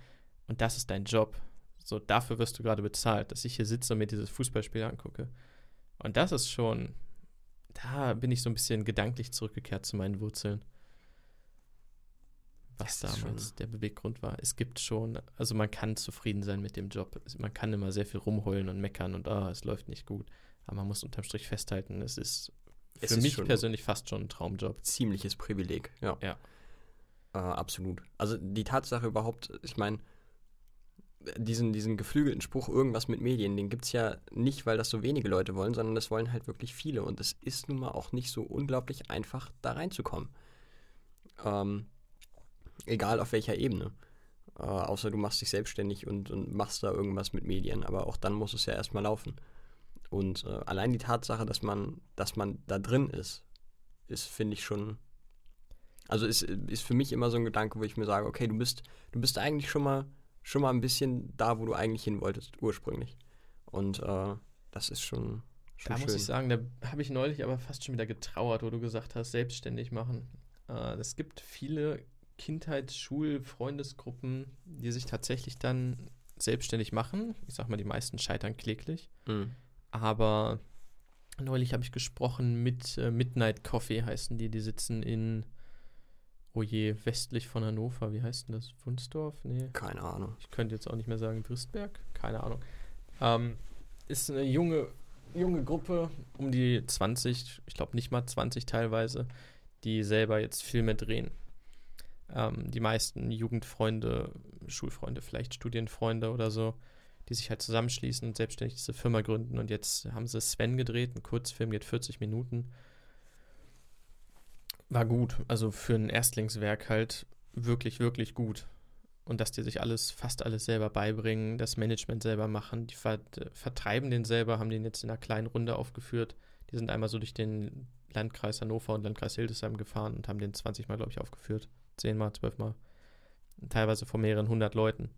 Und das ist dein Job. So, dafür wirst du gerade bezahlt, dass ich hier sitze und mir dieses Fußballspiel angucke. Und das ist schon, da bin ich so ein bisschen gedanklich zurückgekehrt zu meinen Wurzeln. Was damals der Beweggrund war. Es gibt schon, also man kann zufrieden sein mit dem Job. Man kann immer sehr viel rumheulen und meckern und ah, es läuft nicht gut. Aber man muss unterm Strich festhalten, es ist Es für mich persönlich fast schon ein Traumjob. ziemliches Privileg, ja. Ja. Äh, absolut. Also die Tatsache überhaupt, ich meine, diesen, diesen geflügelten Spruch, irgendwas mit Medien, den gibt es ja nicht, weil das so wenige Leute wollen, sondern das wollen halt wirklich viele. Und es ist nun mal auch nicht so unglaublich einfach, da reinzukommen. Ähm, egal auf welcher Ebene. Äh, außer du machst dich selbstständig und, und machst da irgendwas mit Medien. Aber auch dann muss es ja erstmal laufen. Und äh, allein die Tatsache, dass man, dass man da drin ist, ist, finde ich, schon. Also ist, ist für mich immer so ein Gedanke, wo ich mir sage, okay, du bist, du bist eigentlich schon mal, schon mal ein bisschen da, wo du eigentlich hin wolltest, ursprünglich. Und äh, das ist schon, schon Da schön. muss ich sagen, da habe ich neulich aber fast schon wieder getrauert, wo du gesagt hast, selbstständig machen. Äh, es gibt viele Kindheits-, Schul-, Freundesgruppen, die sich tatsächlich dann selbstständig machen. Ich sag mal, die meisten scheitern kläglich. Mhm. Aber neulich habe ich gesprochen mit äh, Midnight Coffee, heißen die. Die sitzen in, oh je, westlich von Hannover. Wie heißt denn das? Wunsdorf? Nee. Keine Ahnung. Ich könnte jetzt auch nicht mehr sagen Dristberg, keine Ahnung. Ähm, ist eine junge, junge Gruppe, um die 20, ich glaube nicht mal 20 teilweise, die selber jetzt Filme drehen. Ähm, die meisten Jugendfreunde, Schulfreunde, vielleicht Studienfreunde oder so, die sich halt zusammenschließen und selbstständig diese Firma gründen. Und jetzt haben sie Sven gedreht, ein Kurzfilm geht 40 Minuten. War gut, also für ein Erstlingswerk halt wirklich, wirklich gut und dass die sich alles, fast alles selber beibringen, das Management selber machen, die ver vertreiben den selber, haben den jetzt in einer kleinen Runde aufgeführt. Die sind einmal so durch den Landkreis Hannover und Landkreis Hildesheim gefahren und haben den 20 Mal, glaube ich, aufgeführt. 10 Mal, 12 Mal. Teilweise vor mehreren hundert Leuten.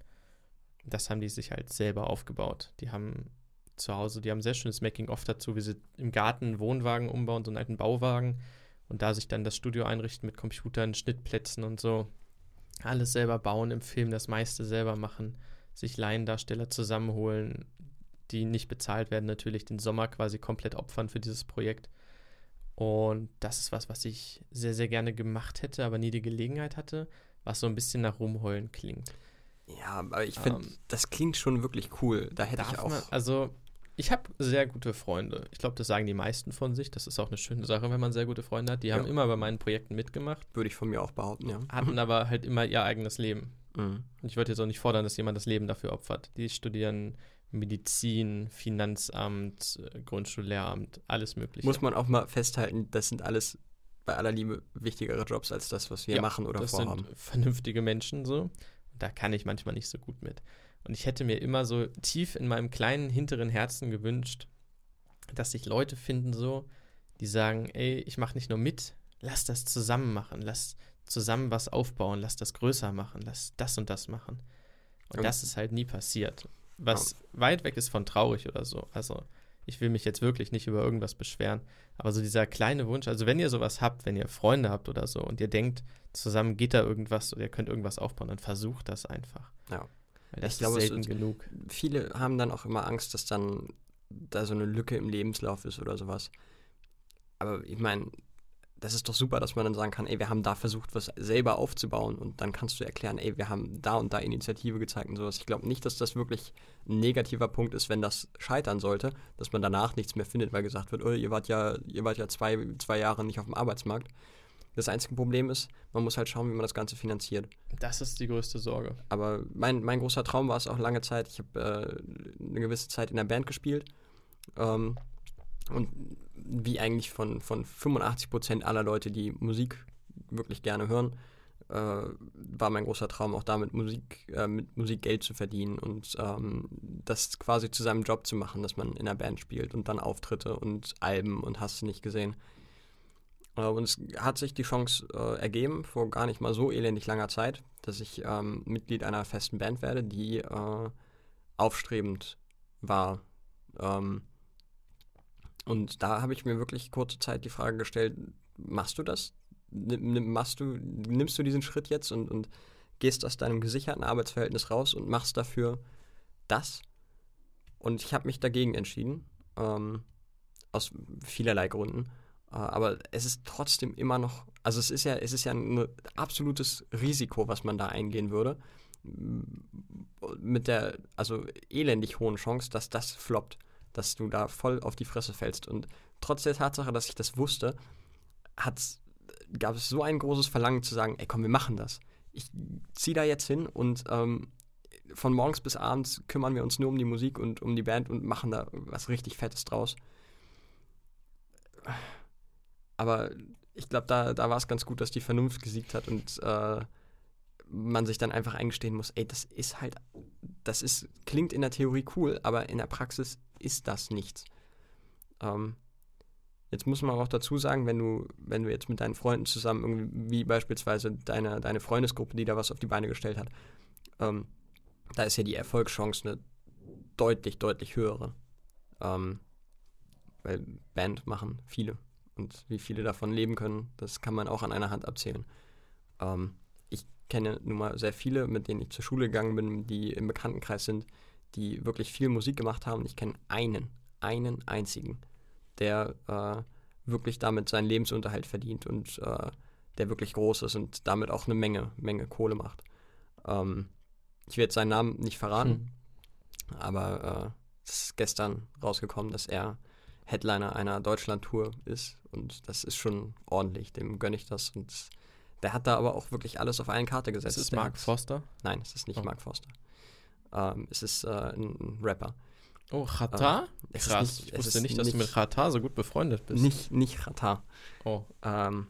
Das haben die sich halt selber aufgebaut. Die haben zu Hause, die haben sehr schönes Making-of dazu, wie sie im Garten einen Wohnwagen umbauen, so einen alten Bauwagen und da sich dann das Studio einrichten mit Computern, Schnittplätzen und so alles selber bauen im Film, das meiste selber machen, sich Laiendarsteller zusammenholen, die nicht bezahlt werden, natürlich den Sommer quasi komplett opfern für dieses Projekt. Und das ist was, was ich sehr, sehr gerne gemacht hätte, aber nie die Gelegenheit hatte, was so ein bisschen nach Rumheulen klingt. Ja, aber ich finde, Ähm, das klingt schon wirklich cool. Da hätte ich auch. man, also ich habe sehr gute Freunde. Ich glaube, das sagen die meisten von sich. Das ist auch eine schöne Sache, wenn man sehr gute Freunde hat. Die haben Ja. immer bei meinen Projekten mitgemacht, Würde ich von mir auch behaupten, ja. hatten aber halt immer ihr eigenes Leben. Mhm. Und ich würde jetzt auch nicht fordern, dass jemand das Leben dafür opfert. Die studieren Medizin, Finanzamt, äh, Grundschullehramt, alles Mögliche. Muss man auch mal festhalten, das sind alles bei aller Liebe wichtigere Jobs als das, was wir Ja, machen oder das vorhaben. sind vernünftige Menschen so. Und da kann ich manchmal nicht so gut mit. Und ich hätte mir immer so tief in meinem kleinen hinteren Herzen gewünscht, dass sich Leute finden so, die sagen, ey, ich mache nicht nur mit, lass das zusammen machen, lass zusammen was aufbauen, lass das größer machen, lass das und das machen. Und Ja. das ist halt nie passiert. Was weit weg ist von traurig oder so. Also ich will mich jetzt wirklich nicht über irgendwas beschweren, aber so dieser kleine Wunsch, also wenn ihr sowas habt, wenn ihr Freunde habt oder so und ihr denkt, zusammen geht da irgendwas oder ihr könnt irgendwas aufbauen, dann versucht das einfach. Ja. Weil das Ich glaube, ist es selten ist- genug. Viele haben dann auch immer Angst, dass dann da so eine Lücke im Lebenslauf ist oder sowas. Aber ich meine, das ist doch super, dass man dann sagen kann, ey, wir haben da versucht, was selber aufzubauen und dann kannst du erklären, ey, wir haben da und da Initiative gezeigt und sowas. Ich glaube nicht, dass das wirklich ein negativer Punkt ist, wenn das scheitern sollte, dass man danach nichts mehr findet, weil gesagt wird, oh, ihr wart ja, ihr wart ja zwei, zwei Jahre nicht auf dem Arbeitsmarkt. Das einzige Problem ist, man muss halt schauen, wie man das Ganze finanziert. Das ist die größte Sorge. Aber mein, mein großer Traum war es auch lange Zeit. Ich habe äh, eine gewisse Zeit in der Band gespielt. Ähm, und wie eigentlich von, von 85% aller Leute, die Musik wirklich gerne hören, äh, war mein großer Traum auch damit Musik, äh, mit Musik Geld zu verdienen und ähm, das quasi zu seinem Job zu machen, dass man in der Band spielt und dann Auftritte und Alben und hast du nicht gesehen. Äh, und es hat sich die Chance äh, ergeben, vor gar nicht mal so elendig langer Zeit, dass ich ähm, Mitglied einer festen Band werde, die äh, aufstrebend war. Ähm, und da habe ich mir wirklich kurze Zeit die Frage gestellt, machst du das? Nimm, machst du, nimmst du diesen Schritt jetzt und, und gehst aus deinem gesicherten Arbeitsverhältnis raus und machst dafür das? Und ich habe mich dagegen entschieden, ähm, aus vielerlei Gründen. Äh, aber es ist trotzdem immer noch, also es ist ja, es ist ja ein absolutes Risiko, was man da eingehen würde. Mit der, also elendig hohen Chance, dass das floppt, dass du da voll auf die Fresse fällst. Und trotz der Tatsache, dass ich das wusste, gab es so ein großes Verlangen zu sagen, ey komm, wir machen das. Ich ziehe da jetzt hin und ähm, von morgens bis abends kümmern wir uns nur um die Musik und um die Band und machen da was richtig Fettes draus. Aber ich glaube, da, da war es ganz gut, dass die Vernunft gesiegt hat und äh, man sich dann einfach eingestehen muss, ey, das ist halt, das ist, klingt in der Theorie cool, aber in der Praxis ist das nichts. Ähm, jetzt muss man auch dazu sagen, wenn du, wenn du jetzt mit deinen Freunden zusammen, irgendwie, wie beispielsweise deine, deine Freundesgruppe, die da was auf die Beine gestellt hat, ähm, da ist ja die Erfolgschance eine deutlich, deutlich höhere. Ähm, weil Band machen viele. Und wie viele davon leben können, das kann man auch an einer Hand abzählen. Ähm, ich kenne nun mal sehr viele, mit denen ich zur Schule gegangen bin, die im Bekanntenkreis sind, die wirklich viel Musik gemacht haben. Ich kenne einen, einen einzigen, der äh, wirklich damit seinen Lebensunterhalt verdient und äh, der wirklich groß ist und damit auch eine Menge, Menge Kohle macht. Ähm, ich werde seinen Namen nicht verraten, Hm. aber äh, es ist gestern rausgekommen, dass er Headliner einer Deutschland-Tour ist und das ist schon ordentlich, dem gönne ich das und der hat da aber auch wirklich alles auf eine Karte gesetzt. Ist es Mark Foster? Nein, es ist nicht Oh. Mark Foster. Ähm, es ist äh, ein, Rapper. Oh, Chata? Es ist Krass. nicht- ich wusste nicht, dass du mit Chata so gut befreundet bist. Nicht, nicht Rata. Oh, Ähm,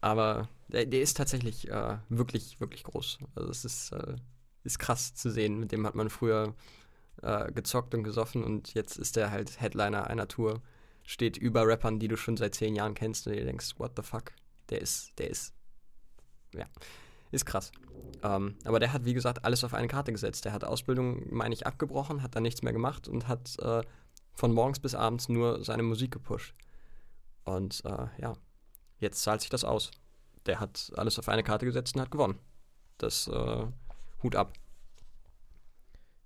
aber der, der ist tatsächlich äh, wirklich, wirklich groß. Also es ist, äh, ist krass zu sehen. Mit dem hat man früher äh, gezockt und gesoffen und jetzt ist der halt Headliner einer Tour. Steht über Rappern, die du schon seit zehn Jahren kennst und dir denkst, what the fuck? Der ist, der ist, ja, ist krass. Ähm, aber der hat, wie gesagt, alles auf eine Karte gesetzt. Der hat Ausbildung, meine ich, abgebrochen, hat dann nichts mehr gemacht und hat äh, von morgens bis abends nur seine Musik gepusht. Und äh, ja, jetzt zahlt sich das aus. Der hat alles auf eine Karte gesetzt und hat gewonnen. Das äh, Hut ab.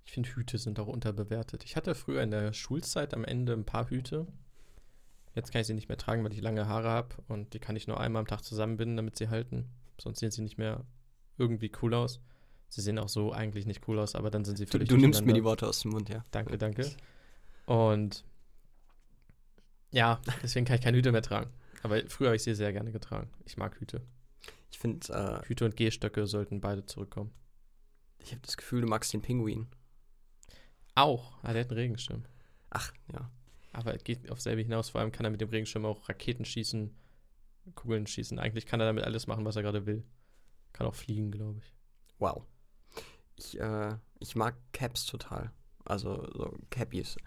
ich finde Hüte sind auch unterbewertet. Ich hatte früher in der Schulzeit am Ende ein paar Hüte. Jetzt kann ich sie nicht mehr tragen, weil ich lange Haare habe und die kann ich nur einmal am Tag zusammenbinden, damit sie halten. Sonst sehen sie nicht mehr irgendwie cool aus. Sie sehen auch so eigentlich nicht cool aus, aber dann sind sie Du, völlig du nimmst mir die. Worte aus dem Mund, ja. Danke, danke. Und ja, deswegen kann ich keine Hüte mehr tragen. Aber früher habe ich sie sehr gerne getragen. Ich mag Hüte. Ich finde, äh, Hüte und Gehstöcke sollten beide zurückkommen. ich habe das Gefühl, du magst den Pinguin. Auch. Ah, der hat einen Regenschirm. Ach, ja. Aber es geht auf selbe hinaus. Vor allem kann er mit dem Regenschirm auch Raketen schießen, Kugeln schießen. Eigentlich kann er damit alles machen, was er gerade will. Kann auch fliegen, glaube ich. Wow. Ich, äh, ich mag Caps total. Also so Cappies.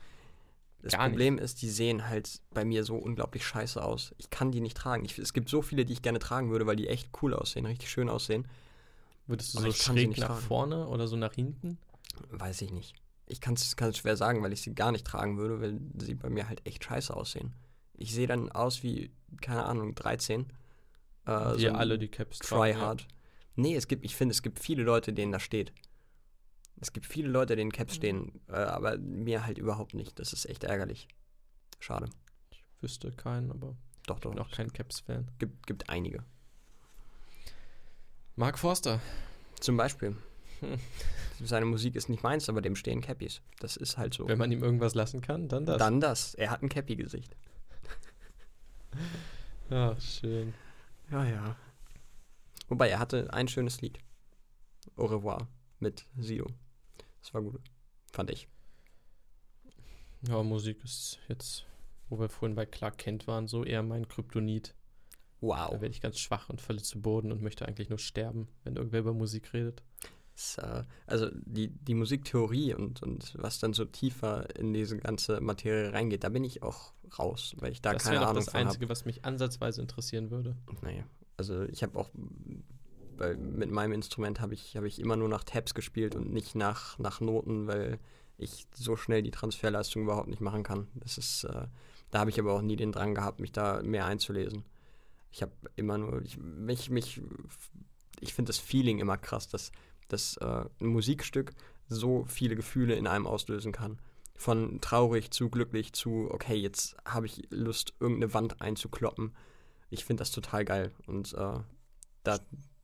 Das Gar nicht. Problem ist, die sehen halt bei mir so unglaublich scheiße aus. Ich kann die nicht tragen. Ich, es gibt so viele, die ich gerne tragen würde, weil die echt cool aussehen, richtig schön aussehen. Würdest du Aber so schräg nicht nach tragen. vorne oder so nach hinten? Weiß ich nicht. ich kann es schwer sagen, weil ich sie gar nicht tragen würde, weil sie bei mir halt echt scheiße aussehen. Ich sehe dann aus wie, keine Ahnung, 13. Äh, Wir so alle die Caps tragen, ja. Nee, es gibt, ich finde, es gibt viele Leute, denen das steht. Es gibt viele Leute, denen Mhm. Caps stehen, äh, aber mir halt überhaupt nicht. Das ist echt ärgerlich. Schade. Ich wüsste keinen, aber Doch, ich doch. bin auch kein Caps-Fan. Gibt, gibt einige. Mark Forster. Zum Beispiel. <laughs> Seine Musik ist nicht meins, aber dem stehen Cappies. Das ist halt so. Wenn man ihm irgendwas lassen kann, dann das. Dann das. Er hat ein Cappy-Gesicht. Ja, <laughs> schön. Ja, ja. Wobei, er hatte ein schönes Lied. Au revoir mit Sido. Das war gut. Fand ich. Ja, Musik ist jetzt, wo wir vorhin bei Clark Kent waren, so eher mein Kryptonit. Wow. Da werde ich ganz schwach und falle zu Boden und möchte eigentlich nur sterben, wenn irgendwer über Musik redet. Das, äh, also die, die Musiktheorie und, und was dann so tiefer in diese ganze Materie reingeht, da bin ich auch raus, weil ich da das keine wäre Ahnung das von habe. Einzige, was mich ansatzweise interessieren würde. Nee. Also ich habe auch bei, mit meinem Instrument habe ich, hab ich immer nur nach Tabs gespielt und nicht nach, nach Noten, weil ich so schnell die Transferleistung überhaupt nicht machen kann. Das ist, äh, da habe ich aber auch nie den Drang gehabt, mich da mehr einzulesen. Ich habe immer nur, ich, mich, mich, ich finde das Feeling immer krass, dass, dass äh, ein Musikstück so viele Gefühle in einem auslösen kann. Von traurig zu glücklich zu, okay, jetzt habe ich Lust, irgendeine Wand einzukloppen. Ich finde das total geil. Und äh, da,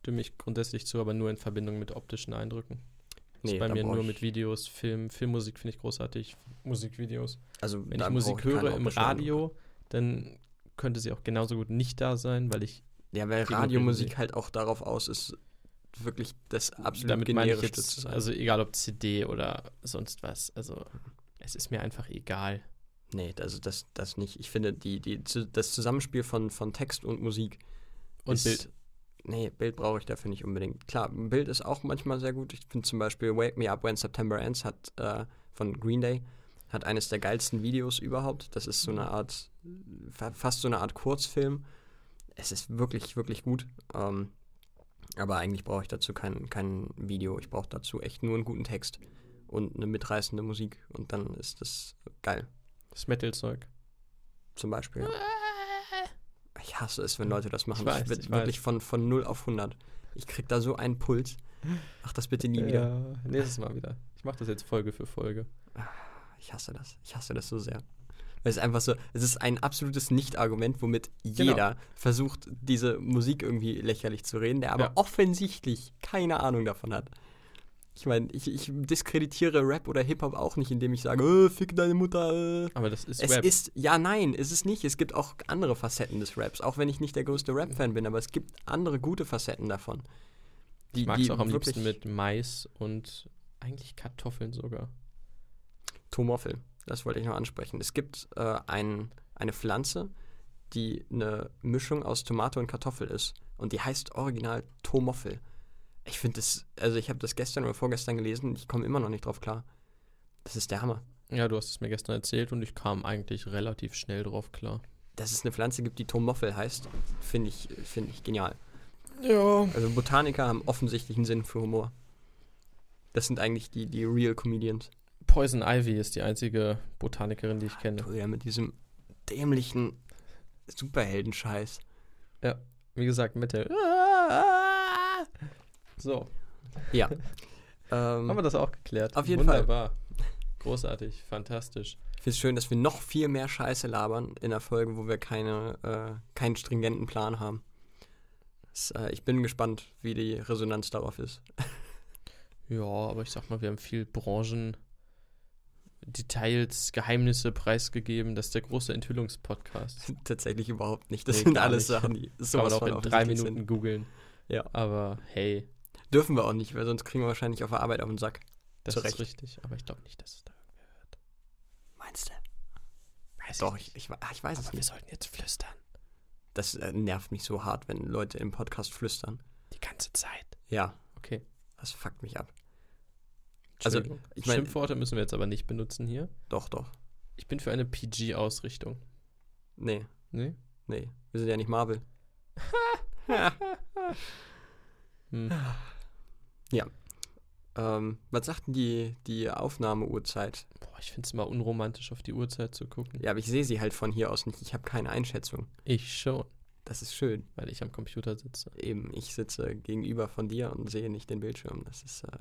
Stimme ich grundsätzlich zu, aber nur in Verbindung mit optischen Eindrücken. nee, ist bei mir nur mit Videos, Film, Filmmusik finde ich großartig, Musikvideos. also Wenn ich Musik höre im. Radio, dann könnte sie auch genauso gut nicht da sein, weil ich Ja, weil Radiomusik halt auch darauf aus ist, wirklich das absolut damit meine ich generischste zu jetzt, sein. also egal ob CD oder sonst was, also es ist mir einfach egal. Nee, also das, das nicht. Ich finde, die, die, das Zusammenspiel von, von Text und Musik Und ist, Bild. Nee, Bild brauche ich dafür nicht unbedingt. Klar, Bild ist auch manchmal sehr gut. Ich finde zum Beispiel Wake Me Up When September Ends hat äh, von Green Day hat eines der geilsten Videos überhaupt. Das ist so eine Art, fa- fast so eine Art Kurzfilm. Es ist wirklich, wirklich gut. Ähm, aber eigentlich brauche ich dazu kein, kein Video. Ich brauche dazu echt nur einen guten Text und eine mitreißende Musik. Und dann ist das geil. Das Metal-Zeug. Zum Beispiel. Ja. Ich hasse es, wenn Leute das machen. Ich weiß, ich ich wirklich von, von 0 auf 100. Ich krieg da so einen Puls. Mach das bitte nie wieder. Ja, nächstes Mal wieder. Ich mache das jetzt Folge für Folge. Ich hasse das. Ich hasse das so sehr. Weil es einfach so, es ist ein absolutes Nicht-Argument, womit Genau. jeder versucht, diese Musik irgendwie lächerlich zu reden, der aber Ja. offensichtlich keine Ahnung davon hat. Ich meine, ich, ich diskreditiere Rap oder Hip-Hop auch nicht, indem ich sage, äh, fick deine Mutter. Äh. Aber das ist Es Rap. ist, ja, nein, ist es nicht. Es gibt auch andere Facetten des Raps, auch wenn ich nicht der größte Rap-Fan bin, aber es gibt andere gute Facetten davon. Die, ich mag es auch am liebsten mit Mais und eigentlich Kartoffeln sogar. Tomoffel, das wollte ich noch ansprechen. Es gibt äh, ein, eine Pflanze, die eine Mischung aus Tomate und Kartoffel ist und die heißt original Tomoffel. Ich finde das, also ich habe das gestern oder vorgestern gelesen und ich komme immer noch nicht drauf klar. Das ist der Hammer. Ja, du hast es mir gestern erzählt und ich kam eigentlich relativ schnell drauf klar. Dass es eine Pflanze gibt, die Tomoffel heißt, finde ich, finde ich genial. Ja. Also Botaniker haben offensichtlich einen Sinn für Humor. Das sind eigentlich die, die Real Comedians. Poison Ivy ist die einzige Botanikerin, die ich kenne. Du ja mit diesem dämlichen Superheldenscheiß. Wie gesagt, Metal. So, Ja. <laughs> haben wir ähm, das auch geklärt. Auf jeden Fall. Wunderbar. Großartig, fantastisch. ich finde es schön, dass wir noch viel mehr Scheiße labern in einer Folge, wo wir keine, äh, keinen stringenten Plan haben. Das, äh, ich bin gespannt, wie die Resonanz darauf ist. <laughs> Ja, aber ich sag mal, wir haben viel Branchen, Details, Geheimnisse preisgegeben. Das ist der große Enthüllungspodcast. <laughs> Tatsächlich überhaupt nicht. Das Nee, sind alles nicht. Sachen, die Kann man sowas auch in drei Minuten googeln. Ja. Aber hey. Dürfen wir auch nicht, weil sonst kriegen wir wahrscheinlich auf der Arbeit auf den Sack. das Zu ist Recht. richtig. Aber ich glaube nicht, dass es da irgendwer hört. Meinst du? Weiß Doch, ich ich, nicht. ich, ich weiß es Aber wir nicht. sollten jetzt flüstern. Das äh, nervt mich so hart, wenn Leute im Podcast flüstern. Die ganze Zeit. Ja, Okay. das fuckt mich ab. Also, ich mein- Schimpfworte müssen wir jetzt aber nicht benutzen hier. Doch, doch. Ich bin für eine PG-Ausrichtung. Nee, Nee? nee. Wir sind ja nicht Marvel. <laughs> <laughs> Hm. Ähm, was sagt denn die, die Aufnahmeuhrzeit? Boah, ich finde es immer unromantisch, auf die Uhrzeit zu gucken. Ja, aber ich sehe sie halt von hier aus nicht. Ich habe keine Einschätzung. Ich schon, Das ist schön. weil ich am Computer sitze. Eben, ich sitze gegenüber von dir und sehe nicht den Bildschirm. Das ist, äh,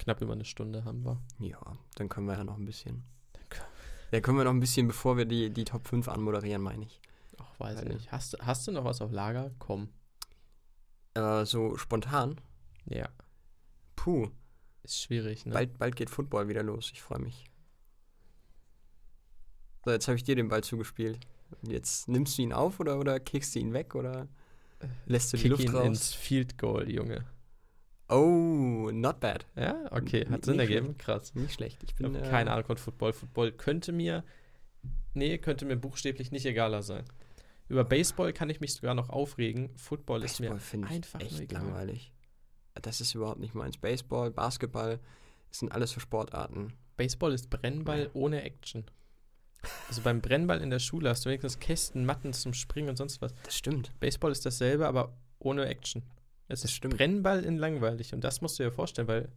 Knapp über eine Stunde haben wir. ja, dann können wir ja noch ein bisschen. Dann können- Ja, können wir noch ein bisschen, bevor wir die, die Top 5 anmoderieren, meine ich. Ach, weiß ich Weil- nicht. Hast, du- hast du noch was auf Lager? Komm. Äh, so spontan. Ja, Puh, ist schwierig, ne? bald, bald geht Football wieder los. Ich freue mich. So, jetzt habe ich dir den Ball zugespielt. Jetzt nimmst du ihn auf oder, oder kickst du ihn weg oder lässt du die Kick Luft ihn raus? ins Field Goal, Junge. Oh, not bad. Ja, okay, N- hat Sinn nicht ergeben. Krass. Nicht schlecht. Ich Ich bin habe äh, keine Ahnung von Football. Football könnte mir, nee, könnte mir buchstäblich nicht egaler sein. Über Baseball kann ich mich sogar noch aufregen. Football ist Baseball mir finde ich einfach echt langweilig. Das ist überhaupt nicht meins. Baseball, Basketball, das sind alles für Sportarten. Baseball ist Brennball ohne Action. Also beim Brennball in der Schule hast du wenigstens Kästen, Matten zum Springen und sonst was. Das stimmt. Baseball ist dasselbe, aber ohne Action. Es Das ist stimmt. Brennball in langweilig und das musst du dir vorstellen, weil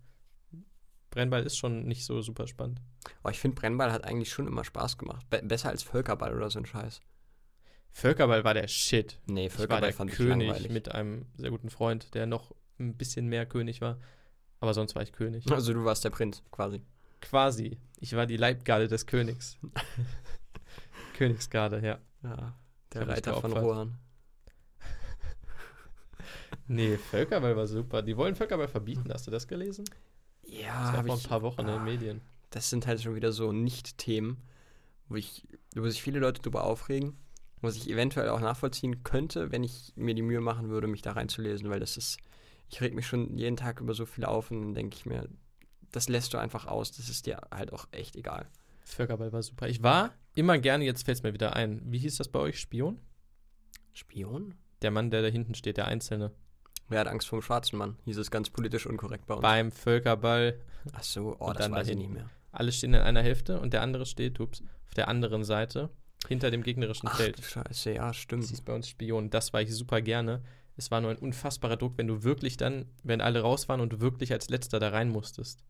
Brennball ist schon nicht so super spannend. Aber ich finde, Brennball hat eigentlich schon immer Spaß gemacht. Be besser als Völkerball oder so ein Scheiß. Völkerball war der Shit. Nee, Ich war Völkerball der fand ich König langweilig. mit einem sehr guten Freund, der noch ein bisschen mehr König war. Aber sonst war ich König. Also du warst der Prinz, quasi. Quasi. Ich war die Leibgarde des Königs. <laughs> Königsgarde, ja. Ja, der Reiter von. Rohan. <laughs> Nee, Völkerball war super. Die wollen Völkerball verbieten. Hast du das gelesen? Ja, Das war vor ich. ein paar Wochen in ah. den Medien. Das sind halt schon wieder so Nicht-Themen, wo ich, wo sich viele Leute drüber aufregen, was ich eventuell auch nachvollziehen könnte, wenn ich mir die Mühe machen würde, mich da reinzulesen, weil das ist, ich reg mich schon jeden Tag über so viel auf und dann denke ich mir, das lässt du einfach aus, das ist dir halt auch echt egal. Völkerball war super. Ich war immer gerne, jetzt fällt es mir wieder ein. Wie hieß das bei euch? Spion? Spion? Der Mann, der da hinten steht, der Einzelne. Wer hat Angst vor dem schwarzen Mann? Hieß es ganz politisch unkorrekt bei uns. Beim Völkerball. Ach so, oh, das dann weiß ich dahin. nicht mehr. Alle stehen in einer Hälfte und der andere steht, ups, auf der anderen Seite, hinter dem gegnerischen Ach, Feld. Scheiße, ja, Das stimmt. hieß bei uns Spion. Das war ich super gerne. Es war nur ein unfassbarer Druck, wenn du wirklich dann, wenn alle raus waren und du wirklich als letzter da rein musstest.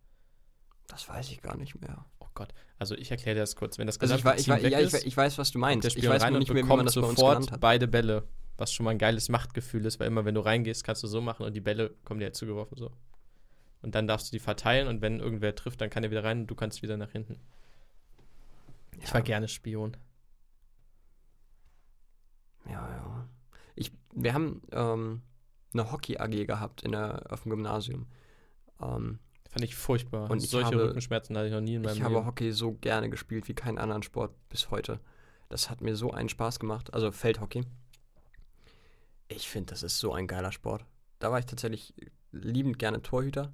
Das weiß ich gar nicht mehr. Oh Gott. Also ich erkläre dir das kurz. Wenn das Also ich, wei- ich, ja, ich, ist, ich weiß, was du meinst. der Ich Spion weiß rein nicht mehr, wie man das sofort beide Bälle. Was schon mal ein geiles Machtgefühl ist, weil immer wenn du reingehst, kannst du so machen und die Bälle kommen dir halt zugeworfen so. Und dann darfst du die verteilen und wenn irgendwer trifft, dann kann er wieder rein und du kannst wieder nach hinten. Ich war Ja. gerne Spion. Ja, ja. Ich, wir haben ähm, eine Hockey-AG gehabt in der, auf dem Gymnasium. Ähm, Fand ich furchtbar. Und ich Solche habe- Rückenschmerzen hatte ich noch nie in meinem ich habe Leben. Hockey so gerne gespielt wie keinen anderen Sport bis heute. Das hat mir so einen Spaß gemacht. Also Feldhockey. Ich finde, das ist so ein geiler Sport. Da war ich tatsächlich liebend gerne Torhüter.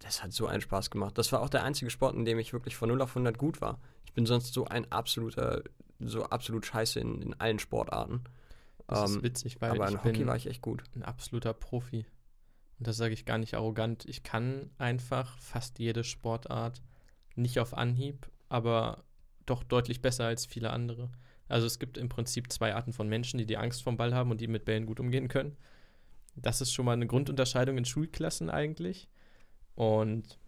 Das hat so einen Spaß gemacht. Das war auch der einzige Sport, in dem ich wirklich von 0 auf 100 gut war. Ich bin sonst so ein absoluter, so absolut scheiße in, in allen Sportarten. Das Ähm, ist witzig, weil aber ich in Hockey war ich echt gut. ein absoluter Profi. Und das sage ich gar nicht arrogant. Ich kann einfach fast jede Sportart nicht auf Anhieb, aber doch deutlich besser als viele andere. Also es gibt im Prinzip zwei Arten von Menschen, die die Angst vom Ball haben und die mit Bällen gut umgehen können. Das ist schon mal eine Grundunterscheidung in Schulklassen eigentlich. Und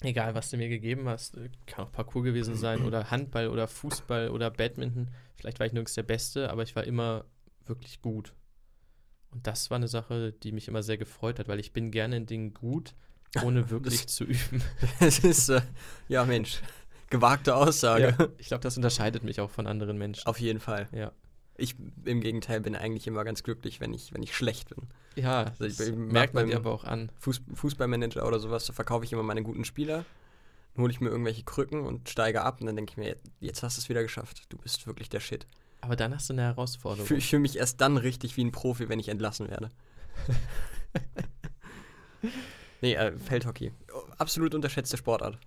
egal, was du mir gegeben hast, äh, kann auch Parkour gewesen sein oder Handball oder Fußball oder Badminton. Vielleicht war ich nirgends der Beste, aber ich war immer wirklich gut. Und das war eine Sache, die mich immer sehr gefreut hat, weil ich bin gerne in Dingen gut, ohne <laughs> wirklich zu üben. <laughs> Es ist, äh, ja Mensch, gewagte Aussage. Ja, ich glaube, das unterscheidet mich auch von anderen Menschen. Auf jeden Fall. Ja. Ich im Gegenteil bin eigentlich immer ganz glücklich, wenn ich, wenn ich schlecht bin. Ja, Also ich- das ich merkt man dir aber auch an. Fuß, Fußballmanager oder sowas, da verkaufe ich immer meine guten Spieler. Hole ich mir irgendwelche Krücken und steige ab und dann denke ich mir, jetzt- jetzt hast du es wieder geschafft. Du bist wirklich der Shit. Aber dann hast du eine Ich Herausforderung. fühle fühl mich erst dann richtig wie ein Profi, wenn ich entlassen werde. <laughs> nee, äh, Feldhockey. Absolut unterschätzte Sportart.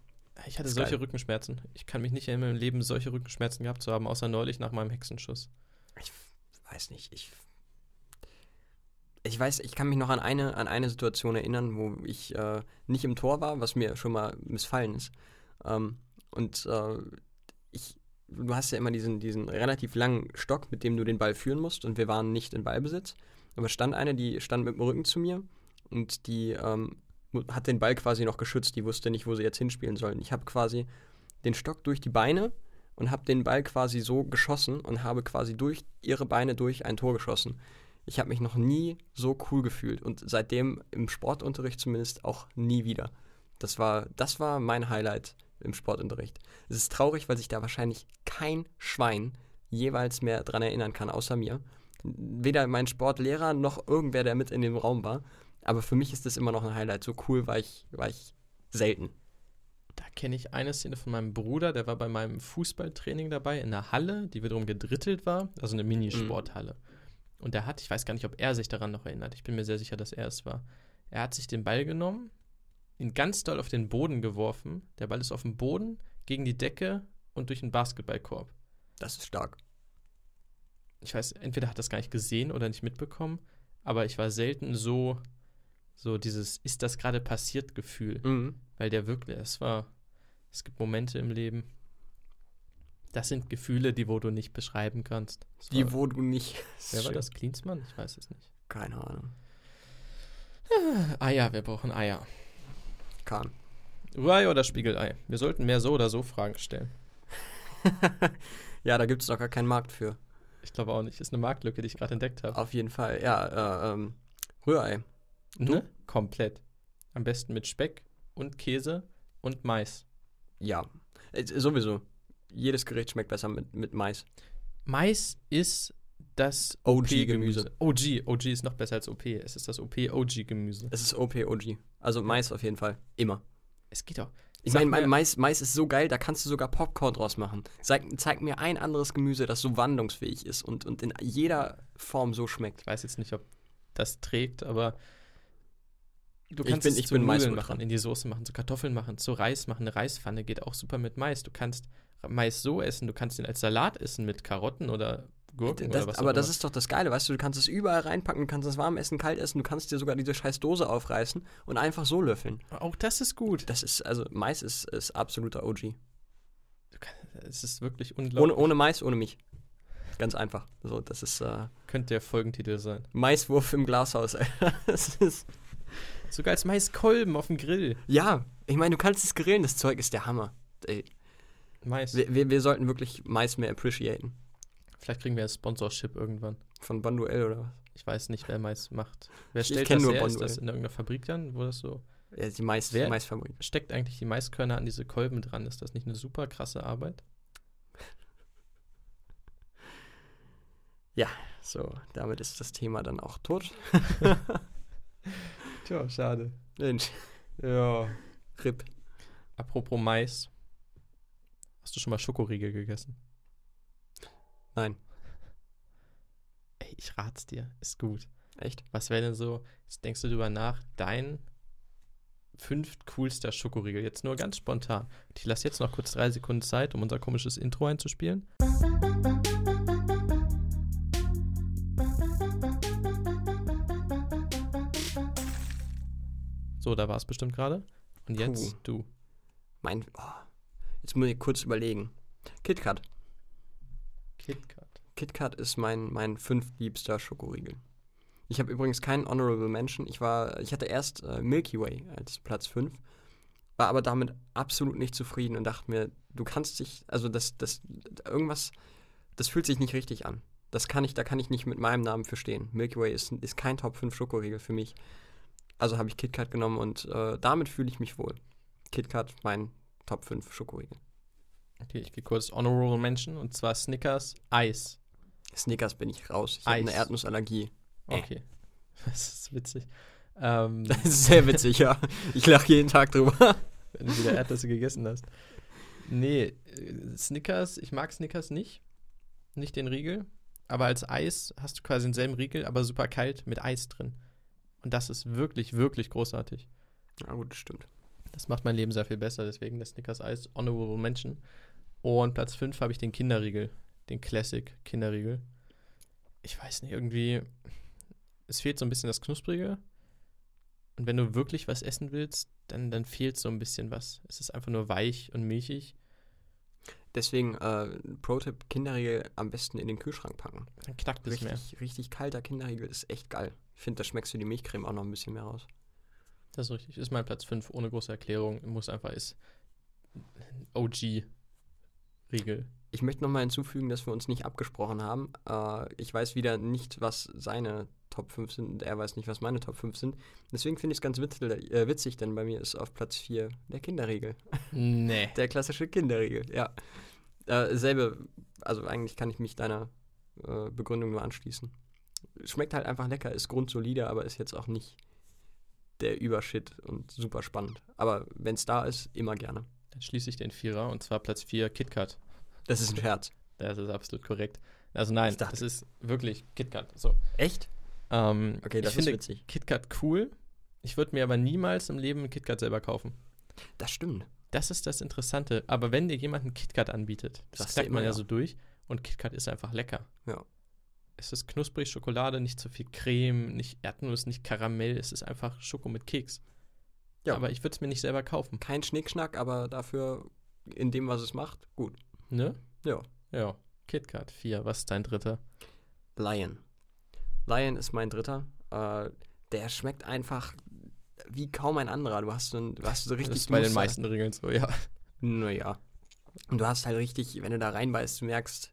Ich hatte solche geil. Rückenschmerzen. Ich kann mich nicht erinnern, im Leben solche Rückenschmerzen gehabt zu haben, außer neulich nach meinem Hexenschuss. Ich weiß nicht, ich. Ich weiß, ich kann mich noch an eine, an eine Situation erinnern, wo ich äh, nicht im Tor war, was mir schon mal missfallen ist. Ähm, und äh, ich, du hast ja immer diesen, diesen relativ langen Stock, mit dem du den Ball führen musst, und wir waren nicht in Ballbesitz. Aber es stand eine, die stand mit dem Rücken zu mir und die ähm, hat den Ball quasi noch geschützt. Die wusste nicht, wo sie jetzt hinspielen sollen. Ich habe quasi den Stock durch die Beine und habe den Ball quasi so geschossen und habe quasi durch ihre Beine durch ein Tor geschossen. Ich habe mich noch nie so cool gefühlt und seitdem im Sportunterricht zumindest auch nie wieder. Das war, das war mein Highlight im Sportunterricht. Es ist traurig, weil sich da wahrscheinlich kein Schwein jeweils mehr dran erinnern kann, außer mir. Weder mein Sportlehrer noch irgendwer, der mit in dem Raum war. Aber für mich ist das immer noch ein Highlight. So cool war ich, war ich selten. Da kenne ich eine Szene von meinem Bruder, der war bei meinem Fußballtraining dabei in einer Halle, die wiederum gedrittelt war, also eine Minisporthalle. Und der hat, ich weiß gar nicht, ob er sich daran noch erinnert, ich bin mir sehr sicher, dass er es war. Er hat sich den Ball genommen, ihn ganz doll auf den Boden geworfen, der Ball ist auf dem Boden, gegen die Decke und durch den Basketballkorb. Das ist stark. Ich weiß, entweder hat er es gar nicht gesehen oder nicht mitbekommen, aber ich war selten so, so dieses, ist das gerade passiert Gefühl. Mhm. Weil der wirklich, es war, es gibt Momente im Leben, das sind Gefühle, die wo du nicht beschreiben kannst. Es Die, war, wo du nicht. wer war das? Klinsmann? Ich weiß es nicht. Keine Ahnung. Eier, wir brauchen Eier. Kahn. Rührei oder Spiegelei? Wir sollten mehr so oder so Fragen stellen. <laughs> ja, da gibt es doch gar keinen Markt für. Ich glaube auch nicht. Ist eine Marktlücke, die ich gerade entdeckt habe. Auf jeden Fall. Ja, äh, ähm, Rührei. Ne? Komplett. Am besten mit Speck und Käse und Mais. Ja. Äh, sowieso. Jedes Gericht schmeckt besser mit, mit Mais. Mais ist das OG-Gemüse. OG. OG ist noch besser als OP. Es ist das OP-OG-Gemüse. Es ist OP, OG. Also Mais auf jeden Fall. Immer. Es geht auch. Ich meine, mir- Mais, Mais ist so geil, da kannst du sogar Popcorn draus machen. Zeig, zeig mir ein anderes Gemüse, das so wandlungsfähig ist und, und in jeder Form so schmeckt. Ich weiß jetzt nicht, ob das trägt, aber du Ich kannst bin- es ich zu bin Nudeln Mais-Ultra. machen, in die Soße machen, zu Kartoffeln machen, zu Reis machen. Eine Reispfanne geht auch super mit Mais. Du kannst Mais so essen, du kannst ihn als Salat essen mit Karotten oder Gurken Das, oder was aber das ist doch das Geile, weißt du, du kannst es überall reinpacken, du kannst es warm essen, kalt essen, du kannst dir sogar diese scheiß Dose aufreißen und einfach so löffeln. Auch das ist gut. Das ist, also Mais ist, ist absoluter OG. Es ist wirklich unglaublich. Ohne, ohne Mais, ohne mich. Ganz einfach. So, das ist äh, Könnte der Folgentitel sein. Maiswurf im Glashaus, Alter. <laughs> Das ist, Sogar als Maiskolben auf dem Grill. ja, ich meine, du kannst es grillen, das Zeug ist der Hammer. Ey, Mais. wir, wir, wir sollten wirklich Mais mehr appreciaten. Vielleicht kriegen wir ein Sponsorship irgendwann. Von Bonduell oder was? Ich weiß nicht, wer Mais macht. Wer Ich- ich stellt kenn das nur her? Ist Bonduell. das in irgendeiner Fabrik dann, wo das so Ja, die Mais, Wer- Maisfabrik. steckt eigentlich die Maiskörner an diese Kolben dran? Ist das nicht eine super krasse Arbeit? <laughs> So, damit ist das Thema dann auch tot. <laughs> Tja, schade. Mensch, Ja. RIP. Apropos Mais. Hast du schon mal Schokoriegel gegessen? Nein, Ey, ich rat's dir. Ist gut. echt? Was wäre denn so, jetzt denkst du drüber nach, dein fünft coolster Schokoriegel? Jetzt nur ganz spontan. Ich lasse jetzt noch kurz drei Sekunden Zeit, um unser komisches Intro einzuspielen. So, da war es bestimmt gerade. Und jetzt Puh. du. Mein, oh, jetzt muss ich kurz überlegen. KitKat. KitKat. KitKat ist mein, mein fünftliebster Schokoriegel. Ich habe übrigens keinen Honorable Mention. Ich war, ich hatte erst äh, Milky Way als Platz 5, war aber damit absolut nicht zufrieden und dachte mir, du kannst dich, also das, das, irgendwas, das fühlt sich nicht richtig an. Das kann ich, da kann ich nicht mit meinem Namen für stehen. Milky Way ist, ist kein Top 5 Schokoriegel für mich. Also habe ich KitKat genommen und äh, damit fühle ich mich wohl. KitKat, mein Top 5 Schokoriegel. Okay, ich gehe kurz Honorable Mention und zwar Snickers Eis. Snickers bin ich raus. Ich habe eine. Erdnussallergie. Okay. <laughs> Das ist witzig. Ähm, <laughs> Das ist sehr witzig, ja. Ich lache jeden Tag drüber. <laughs> wenn du wieder Erdnüsse gegessen hast. Nee, äh, Snickers, ich mag Snickers nicht. Nicht den Riegel. Aber als Eis hast du quasi denselben Riegel, aber super kalt mit Eis drin. Und das ist wirklich, wirklich großartig. Ja, gut, das stimmt. Das macht mein Leben sehr viel besser, deswegen das Snickers Eis Honorable Mention. Und Platz 5 habe ich den Kinderriegel, den Classic Kinderriegel. Ich weiß nicht, irgendwie, es fehlt so ein bisschen das Knusprige. Und wenn du wirklich was essen willst, dann, dann fehlt so ein bisschen was. Es ist einfach nur weich und milchig. Deswegen, äh, Pro-Tipp, Kinderriegel am besten in den Kühlschrank packen. Dann knackt es mehr. Richtig, kalter Kinderriegel ist echt geil. Ich finde, da schmeckst du die Milchcreme auch noch ein bisschen mehr raus. Das ist richtig. Ist mein Platz 5 ohne große Erklärung. Muss einfach ist OG-Riegel. Ich möchte nochmal hinzufügen, dass wir uns nicht abgesprochen haben. Äh, ich weiß wieder nicht, was seine Top 5 sind und er weiß nicht, was meine Top 5 sind. Deswegen finde ich es ganz witzig, äh, witzig, denn bei mir ist auf Platz 4 der Kinderriegel. Nee. <laughs> Der klassische Kinderriegel, ja. Äh, selbe, also eigentlich kann ich mich deiner äh, Begründung nur anschließen. Schmeckt halt einfach lecker, ist grundsolide, aber ist jetzt auch nicht der Übershit und super spannend. Aber wenn es da ist, immer gerne. Dann schließe ich den Vierer und zwar Platz 4 KitKat. Das ist ein Scherz. Das ist absolut korrekt. Also nein, das ist wirklich KitKat. So. Echt? Ähm, Okay, das ich ist finde witzig. KitKat cool. Ich würde mir aber niemals im Leben einen KitKat selber kaufen. Das stimmt. Das ist das Interessante. Aber wenn dir jemand einen KitKat anbietet, das du knackt man ja. so durch und KitKat ist einfach lecker. Ja. Es ist knusprig, Schokolade, nicht zu viel Creme, nicht Erdnuss, nicht Karamell. Es ist einfach Schoko mit Keks. Ja. Aber ich würde es mir nicht selber kaufen. Kein Schnickschnack, aber dafür in dem, was es macht, gut. Ne? Ja. Ja. KitKat 4. Was ist dein dritter? Lion. Lion ist mein dritter. Äh, der schmeckt einfach wie kaum ein anderer. Du hast so, ein, du hast so richtig. das ist bei den meisten Regeln so, ja. Naja. Und du hast halt richtig, wenn du da reinbeißt, du merkst,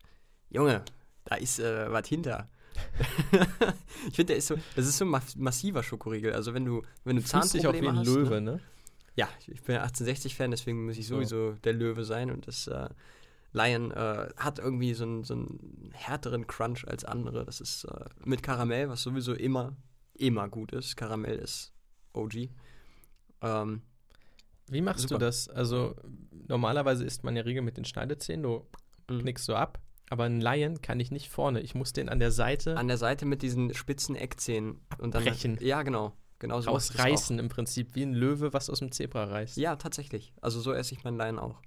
Junge, da ist äh, was hinter. <laughs> ich finde, der ist so, das ist so ein ma massiver Schokoriegel. Also wenn du, wenn du dich auch wie Zahnprobleme ein hast. Löwe, Ne? ne? Ja, ich bin ja 1860-Fan, deswegen muss ich So. sowieso der Löwe sein. Und das äh, Lion äh, hat irgendwie so einen, so einen härteren Crunch als andere. Das ist äh, mit Karamell, was sowieso immer, immer gut ist. Karamell ist OG. Ähm, Wie machst Super. du das? Also, normalerweise isst man ja Regel mit den Schneidezähnen, du Mhm. knickst so ab. Aber einen Lion kann ich nicht vorne. Ich muss den an der Seite an der Seite mit diesen spitzen Eckzähnen. Und dann, Abbrechen. Ja, genau. Genau so rausreißen im Prinzip, wie ein Löwe, was aus dem Zebra reißt. Ja, tatsächlich. Also so esse ich meinen Lion auch.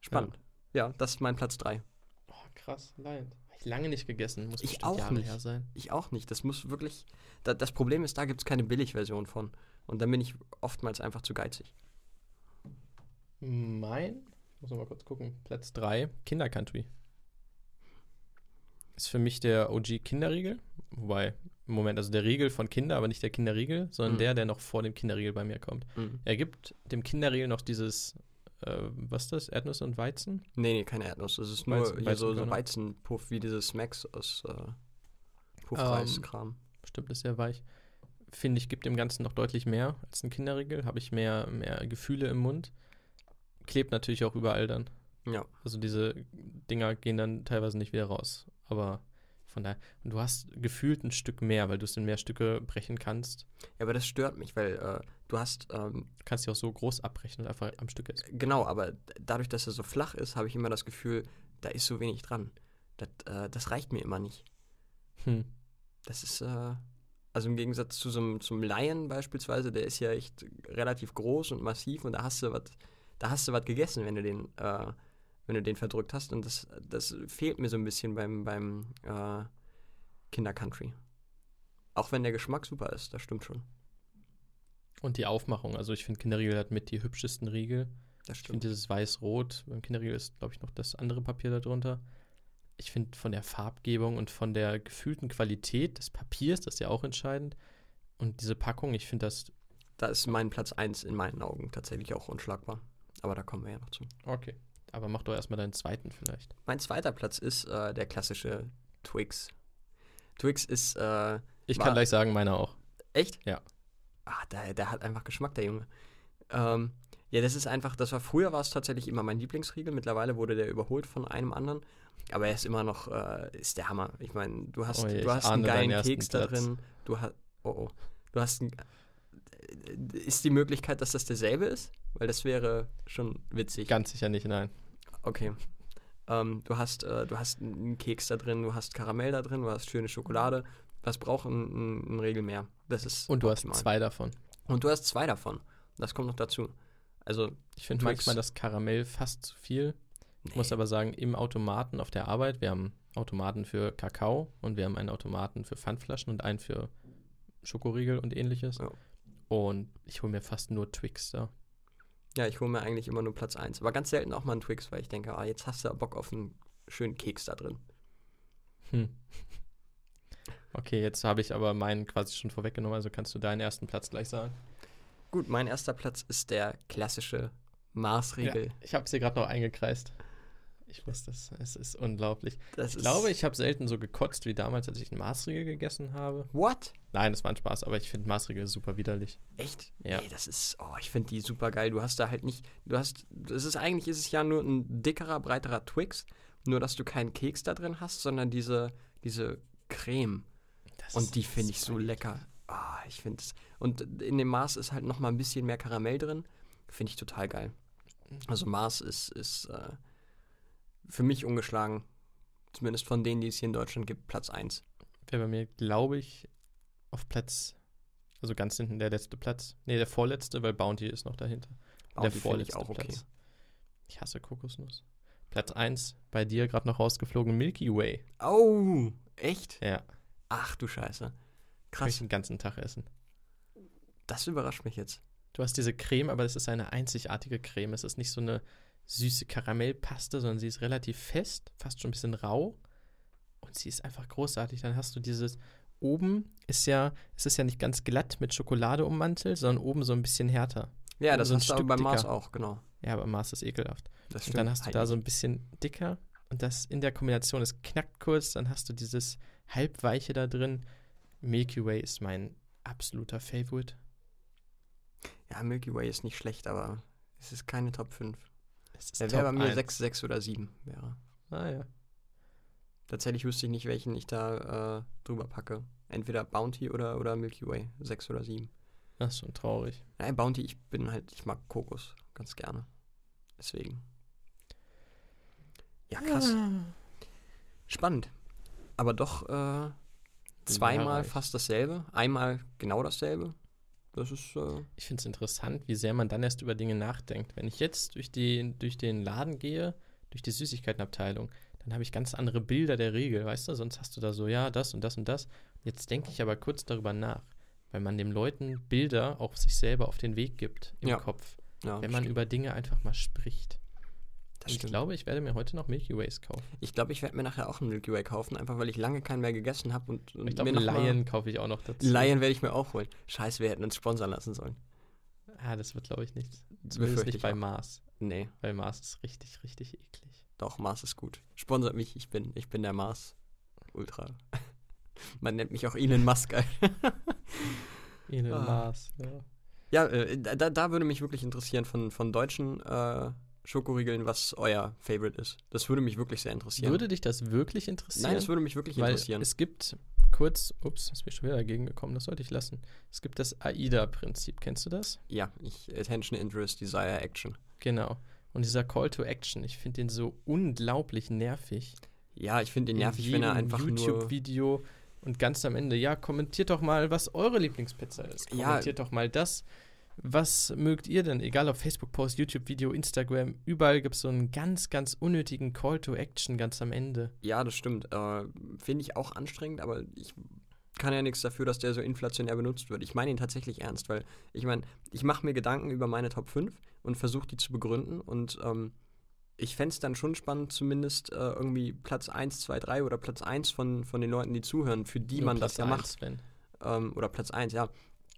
Spannend. Ja, das ist mein Platz 3. Oh, krass, Lion. Hab ich lange nicht gegessen. Muss Ich auch Jahre nicht. her sein. Ich auch nicht. Das muss wirklich. Da, das Problem ist, da gibt es keine Billigversion von. Und dann bin ich oftmals einfach zu geizig. Mein, muss noch mal kurz gucken, Platz 3, Kindercountry. Ist für mich der OG Kinderriegel. Wobei, im Moment, also der Riegel von Kinder, aber nicht der Kinderriegel, sondern Mhm. der, der noch vor dem Kinderriegel bei mir kommt. Mhm. Er gibt dem Kinderriegel noch dieses, äh, was ist das, Erdnuss und Weizen? Nee, nee, keine Erdnuss. Das ist nur Weizen- so, so. Weizenpuff, wie dieses Max aus äh, Puffreiskram. Stimmt, ist sehr weich. Finde ich, gibt dem Ganzen noch deutlich mehr als ein Kinderriegel. Habe ich mehr, mehr Gefühle im Mund. Klebt natürlich auch überall dann. Ja. Also diese Dinger gehen dann teilweise nicht wieder raus. Aber von daher. Und du hast gefühlt ein Stück mehr, weil du es in mehr Stücke brechen kannst. ja, aber das stört mich, weil äh, du hast, ähm, Du kannst die auch so groß abbrechen und einfach am Stück essen. genau, aber dadurch, dass er so flach ist, habe ich immer das Gefühl, da ist so wenig dran. Das, äh, das reicht mir immer nicht. Hm. Das ist, äh, also im Gegensatz zu so einem, zum Lion beispielsweise, der ist ja echt relativ groß und massiv und da hast du was, da hast du was gegessen, wenn du den, äh, wenn du den verdrückt hast. Und das, das fehlt mir so ein bisschen beim, beim äh, Kinder-Country. Auch wenn der Geschmack super ist, das stimmt schon. Und die Aufmachung. Also ich finde, Kinderriegel hat mit die hübschesten Riegel. Das Ich finde stimmt. dieses weiß-rot, beim Kinderriegel ist, glaube ich, noch das andere Papier darunter. Ich finde von der Farbgebung und von der gefühlten Qualität des Papiers, das ist ja auch entscheidend. Und diese Packung, ich finde das. Da ist mein Platz 1 in meinen Augen tatsächlich auch unschlagbar. Aber da kommen wir ja noch zu. Okay. Aber mach doch erstmal deinen zweiten vielleicht. Mein zweiter Platz ist äh, der klassische Twix. Twix ist, äh, Ich kann gleich sagen, meiner auch. Echt? Ja. Ah, der, der hat einfach Geschmack, der Junge. Ähm, ja, das ist einfach, das war früher war es tatsächlich immer mein Lieblingsriegel. Mittlerweile wurde der überholt von einem anderen. Aber er ist immer noch, äh, ist der Hammer. Ich meine, du hast, Oh je, du hast einen geilen Keks da drin. Du hast, oh oh. Du hast einen, ist die Möglichkeit, dass das derselbe ist? Weil das wäre schon witzig. Ganz sicher nicht, nein. Okay. Ähm, du, hast, äh, du hast einen Keks da drin, du hast Karamell da drin, du hast schöne Schokolade. Was braucht ein, ein, Regel mehr? Das ist Und du hast optimal. zwei davon. Und du hast zwei davon. Das kommt noch dazu. Also, Ich finde manchmal das Karamell fast zu viel. Ich muss nee. aber sagen, im Automaten auf der Arbeit, wir haben Automaten für Kakao und wir haben einen Automaten für Pfandflaschen und einen für Schokoriegel und ähnliches. Ja. Und ich hole mir fast nur Twix da. ja, ich hole mir eigentlich immer nur Platz 1. Aber ganz selten auch mal einen Twix, weil ich denke, ah, jetzt hast du Bock auf einen schönen Keks da drin. Hm. Okay, jetzt habe ich aber meinen quasi schon vorweggenommen, also kannst du deinen ersten Platz gleich sagen. Gut, mein erster Platz ist der klassische Ja, Maßriegel. ich habe es hier gerade noch eingekreist. Ich wusste es. Es ist unglaublich. Das Ich ist- glaube, ich habe selten so gekotzt wie damals, als ich einen Maßriegel gegessen habe. What? Nein, das war ein Spaß, aber ich finde Maßriegel super widerlich. Echt? Ja. Nee, das ist, oh, ich finde die super geil. Du hast da halt nicht, du hast, es ist eigentlich, ist es ja nur ein dickerer, breiterer Twix, nur dass du keinen Keks da drin hast, sondern diese, diese Creme. Und die finde ich so lecker. Ah, ich finde es. Und in dem Maß ist halt noch mal ein bisschen mehr Karamell drin. Finde ich total geil. Also Mars ist, ist äh, für mich ungeschlagen. Zumindest von denen, die es hier in Deutschland gibt, Platz 1. Wäre bei mir, glaube ich, auf Platz, also ganz hinten der letzte Platz. Nee, der vorletzte, weil Bounty ist noch dahinter. Bounty der finde ich vorletzte auch okay. Platz. Ich hasse Kokosnuss. Platz 1, bei dir gerade noch rausgeflogen, Milky Way. Oh, echt? Ja, Ach du Scheiße. kann ich Krass, den ganzen Tag essen. das überrascht mich jetzt. Du hast diese Creme, aber das ist eine einzigartige Creme. Es ist nicht so eine süße Karamellpaste, sondern sie ist relativ fest, fast schon ein bisschen rau. Und sie ist einfach großartig. Dann hast du dieses, oben ist ja, es ist ja nicht ganz glatt mit Schokolade ummantelt, sondern oben so ein bisschen härter. Ja, das so ein hast du aber Stück beim Mars auch, genau. Ja, aber Mars ist ekelhaft. Das Und dann hast du da so ein bisschen dicker und das in der Kombination, es knackt kurz, dann hast du dieses halbweiche da drin. Milky Way ist mein absoluter Favorite. Ja, Milky Way ist nicht schlecht, aber es ist keine Top 5. Es ist Der wäre bei mir 1. 6, 6 oder 7 wäre. Ah ja. Tatsächlich wüsste ich nicht, welchen ich da äh, drüber packe. Entweder Bounty oder, oder Milky Way. 6 oder 7. Das ist schon traurig. Nein, Bounty, ich bin halt, ich mag Kokos ganz gerne. Deswegen. Ja, krass. Ah. Spannend. Aber doch äh, zweimal fast dasselbe. Einmal genau dasselbe. Das ist, äh, Ich finde es interessant, wie sehr man dann erst über Dinge nachdenkt. Wenn ich jetzt durch den, durch den Laden gehe, durch die Süßigkeitenabteilung, dann habe ich ganz andere Bilder der Regel, weißt du? Sonst hast du da so, ja, das und das und das. Jetzt denke ich aber kurz darüber nach, weil man den Leuten Bilder auch sich selber auf den Weg gibt im Ja. Kopf, ja, wenn man stimmt. über Dinge einfach mal spricht. Das ich stimmt. glaube, ich werde mir heute noch Milky Ways kaufen. Ich glaube, ich werde mir nachher auch einen Milky Way kaufen, einfach weil ich lange keinen mehr gegessen habe und, und Ich glaube, Lion kaufe ich auch noch dazu. Lion werde ich mir auch holen. Scheiße, wir hätten uns sponsern lassen sollen. Ah, das wird, glaube ich, nichts. Zumindest nicht ich bei auch. Mars. Nee, Weil Mars ist richtig, richtig eklig. doch, Mars ist gut. Sponsert mich, ich bin, ich bin der Mars. Ultra. <laughs> Man nennt mich auch Elon Musk. Elon Ah. Mars, ja. ja, äh, da, da würde mich wirklich interessieren von, von deutschen äh, Schokoriegeln, was euer Favorite ist. Das würde mich wirklich sehr interessieren. Würde dich das wirklich interessieren? Nein, das würde mich wirklich Weil interessieren. es gibt kurz, ups, ist mir schon wieder dagegen gekommen, das sollte ich lassen. Es gibt das AIDA-Prinzip, kennst du das? ja, ich, Attention, Interest, Desire, Action. Genau. Und dieser Call to Action, ich finde den so unglaublich nervig. Ja, ich finde ihn In nervig, wenn er einfach nur... YouTube-Video und ganz am Ende, ja, kommentiert doch mal, was eure Lieblingspizza ist. Ja. Kommentiert doch mal das. Was mögt ihr denn? Egal ob Facebook-Post, YouTube-Video, Instagram, überall gibt es so einen ganz, ganz unnötigen Call to Action ganz am Ende. Ja, das stimmt. Äh, Finde ich auch anstrengend, aber ich kann ja nichts dafür, dass der so inflationär benutzt wird. Ich meine ihn tatsächlich ernst, weil ich meine, ich mache mir Gedanken über meine Top 5 und versuche die zu begründen und ähm, ich fände es dann schon spannend, zumindest äh, irgendwie Platz 1, 2, 3 oder Platz 1 von, von den Leuten, die zuhören, für die Nur man Platz das ja eins, macht. Sven. Ähm, oder Platz 1, ja.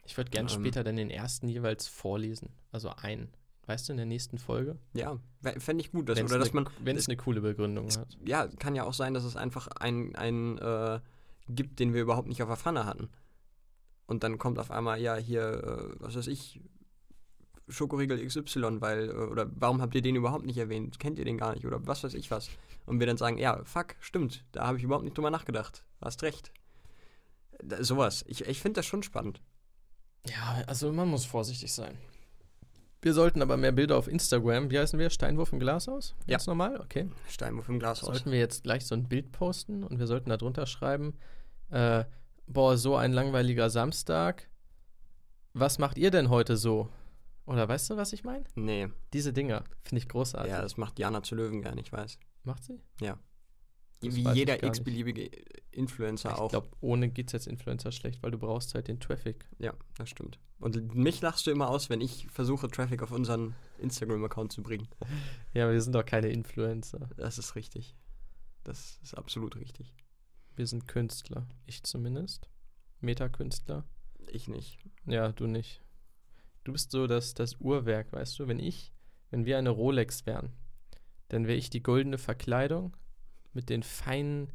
Ich würde gern Ähm. später dann den ersten jeweils vorlesen. Also einen. Weißt du, in der nächsten Folge? Ja, fände ich gut. Dass, Wenn's oder dass eine- man, Wenn es es- eine coole Begründung hat. ja, kann ja auch sein, dass es einfach einen, einen äh, gibt, den wir überhaupt nicht auf der Pfanne hatten. Und dann kommt auf einmal, ja, hier, äh, was weiß ich, Schokoriegel XY, weil, äh, oder warum habt ihr den überhaupt nicht erwähnt? Kennt ihr den gar nicht? Oder was weiß ich was? Und wir dann sagen, ja, fuck, stimmt, da habe ich überhaupt nicht drüber nachgedacht. Hast recht. Da, sowas. Ich, ich finde das schon spannend. Ja, also man muss vorsichtig sein. Wir sollten aber mehr Bilder auf Instagram. Wie heißen wir? Steinwurf im Glashaus? Ja. Ganz normal? Okay. Steinwurf im Glashaus. Sollten wir jetzt gleich so ein Bild posten und wir sollten da drunter schreiben, äh, boah, so ein langweiliger Samstag. Was macht ihr denn heute so? Oder weißt du, was ich meine? Nee, Diese Dinger finde ich großartig. ja, das macht Jana zu Löwen gern, ich weiß. Macht sie? Das Wie ich jeder x-beliebige Influencer ich auch. glaube, ohne geht's jetzt Influencer schlecht, weil du brauchst halt den Traffic. Ja, das stimmt. Und mich lachst du immer aus, wenn ich versuche, Traffic auf unseren Instagram-Account zu bringen. Ja, wir sind doch keine Influencer. Das ist richtig. Das ist absolut richtig. Wir sind Künstler. Ich zumindest. Metakünstler. Ich nicht. Ja, du nicht. Du bist so das, das Uhrwerk, weißt du? Wenn ich, wenn wir eine Rolex wären, dann wäre ich die goldene Verkleidung mit den feinen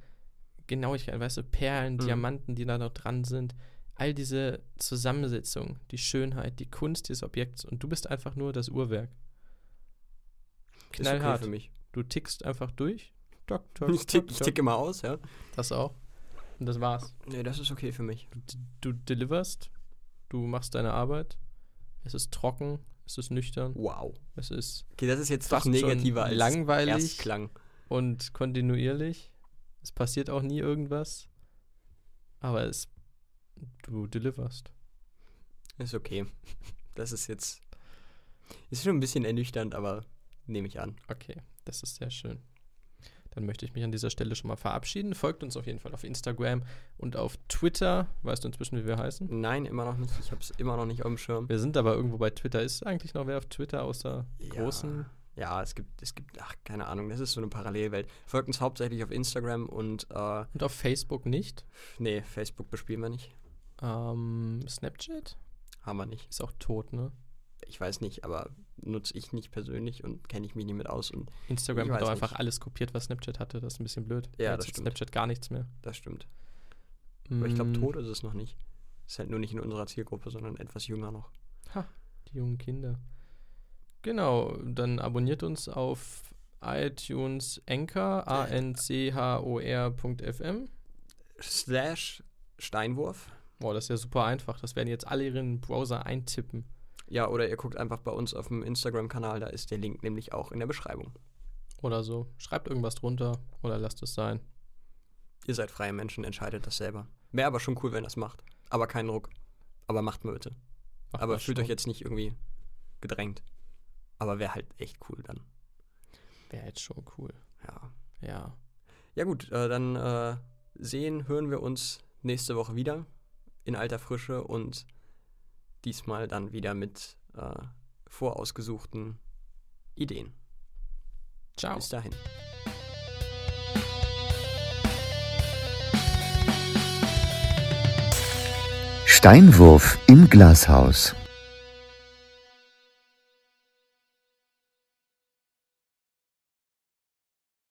Genauigkeiten, weißt du, Perlen, Mhm. Diamanten, die da noch dran sind. All diese Zusammensetzung, die Schönheit, die Kunst dieses Objekts und du bist einfach nur das Uhrwerk. Ist okay Knallhart. für mich. Du tickst einfach durch. Tock, tock, <laughs> Ich tick, tock, ich tick immer aus, ja. Das auch. Und das war's. Nee, das ist okay für mich. Du, du deliverst, du machst deine Arbeit. Es ist trocken, es ist nüchtern, Wow. es ist Okay, das ist jetzt Fast negativer als langweilig. es erst klang. Und kontinuierlich. Es passiert auch nie irgendwas. Aber es, du deliverst. Ist okay. <laughs> Das ist jetzt. Ist schon ein bisschen ernüchternd, aber nehme ich an. Okay, das ist sehr schön. Dann möchte ich mich an dieser Stelle schon mal verabschieden. Folgt uns auf jeden Fall auf Instagram und auf Twitter. Weißt du inzwischen, wie wir heißen? Nein, immer noch nicht. Ich habe es immer noch nicht auf dem Schirm. Wir sind aber irgendwo bei Twitter. Ist eigentlich noch wer auf Twitter außer großen? Ja, es gibt, es gibt, ach, keine Ahnung, das ist so eine Parallelwelt. Folgt uns hauptsächlich auf Instagram und, äh, Und auf Facebook nicht? nee, Facebook bespielen wir nicht. Ähm, Snapchat? Haben wir nicht. Ist auch tot, ne? Ich weiß nicht, aber nutze ich nicht persönlich und kenne ich mich nicht mit aus und Instagram hat auch einfach nicht. alles kopiert, was Snapchat hatte. Das ist ein bisschen blöd. Ja, Jetzt das stimmt. Snapchat gar nichts mehr. das stimmt. Aber ich glaube, Mm, tot ist es noch nicht. Ist halt nur nicht in unserer Zielgruppe, sondern etwas jünger noch. Die jungen Kinder. Genau, dann abonniert uns auf iTunes Anchor, a-n-c-h-o-r.fm. Slash Steinwurf. Boah, das ist ja super einfach. Das werden jetzt alle ihren Browser eintippen. Ja, oder ihr guckt einfach bei uns auf dem Instagram-Kanal, da ist der Link nämlich auch in der Beschreibung. Oder so. Schreibt irgendwas drunter oder lasst es sein. Ihr seid freie Menschen, entscheidet das selber. Wäre aber schon cool, wenn ihr das macht. Aber kein Druck. Aber macht mal bitte. Macht aber fühlt schon. euch jetzt nicht irgendwie gedrängt. Aber wäre halt echt cool dann. Wäre jetzt schon cool. Ja. Ja. Ja gut, äh, dann äh, sehen, hören wir uns nächste Woche wieder in alter Frische und diesmal dann wieder mit äh, vorausgesuchten Ideen. Ciao. Bis dahin. Steinwurf im Glashaus.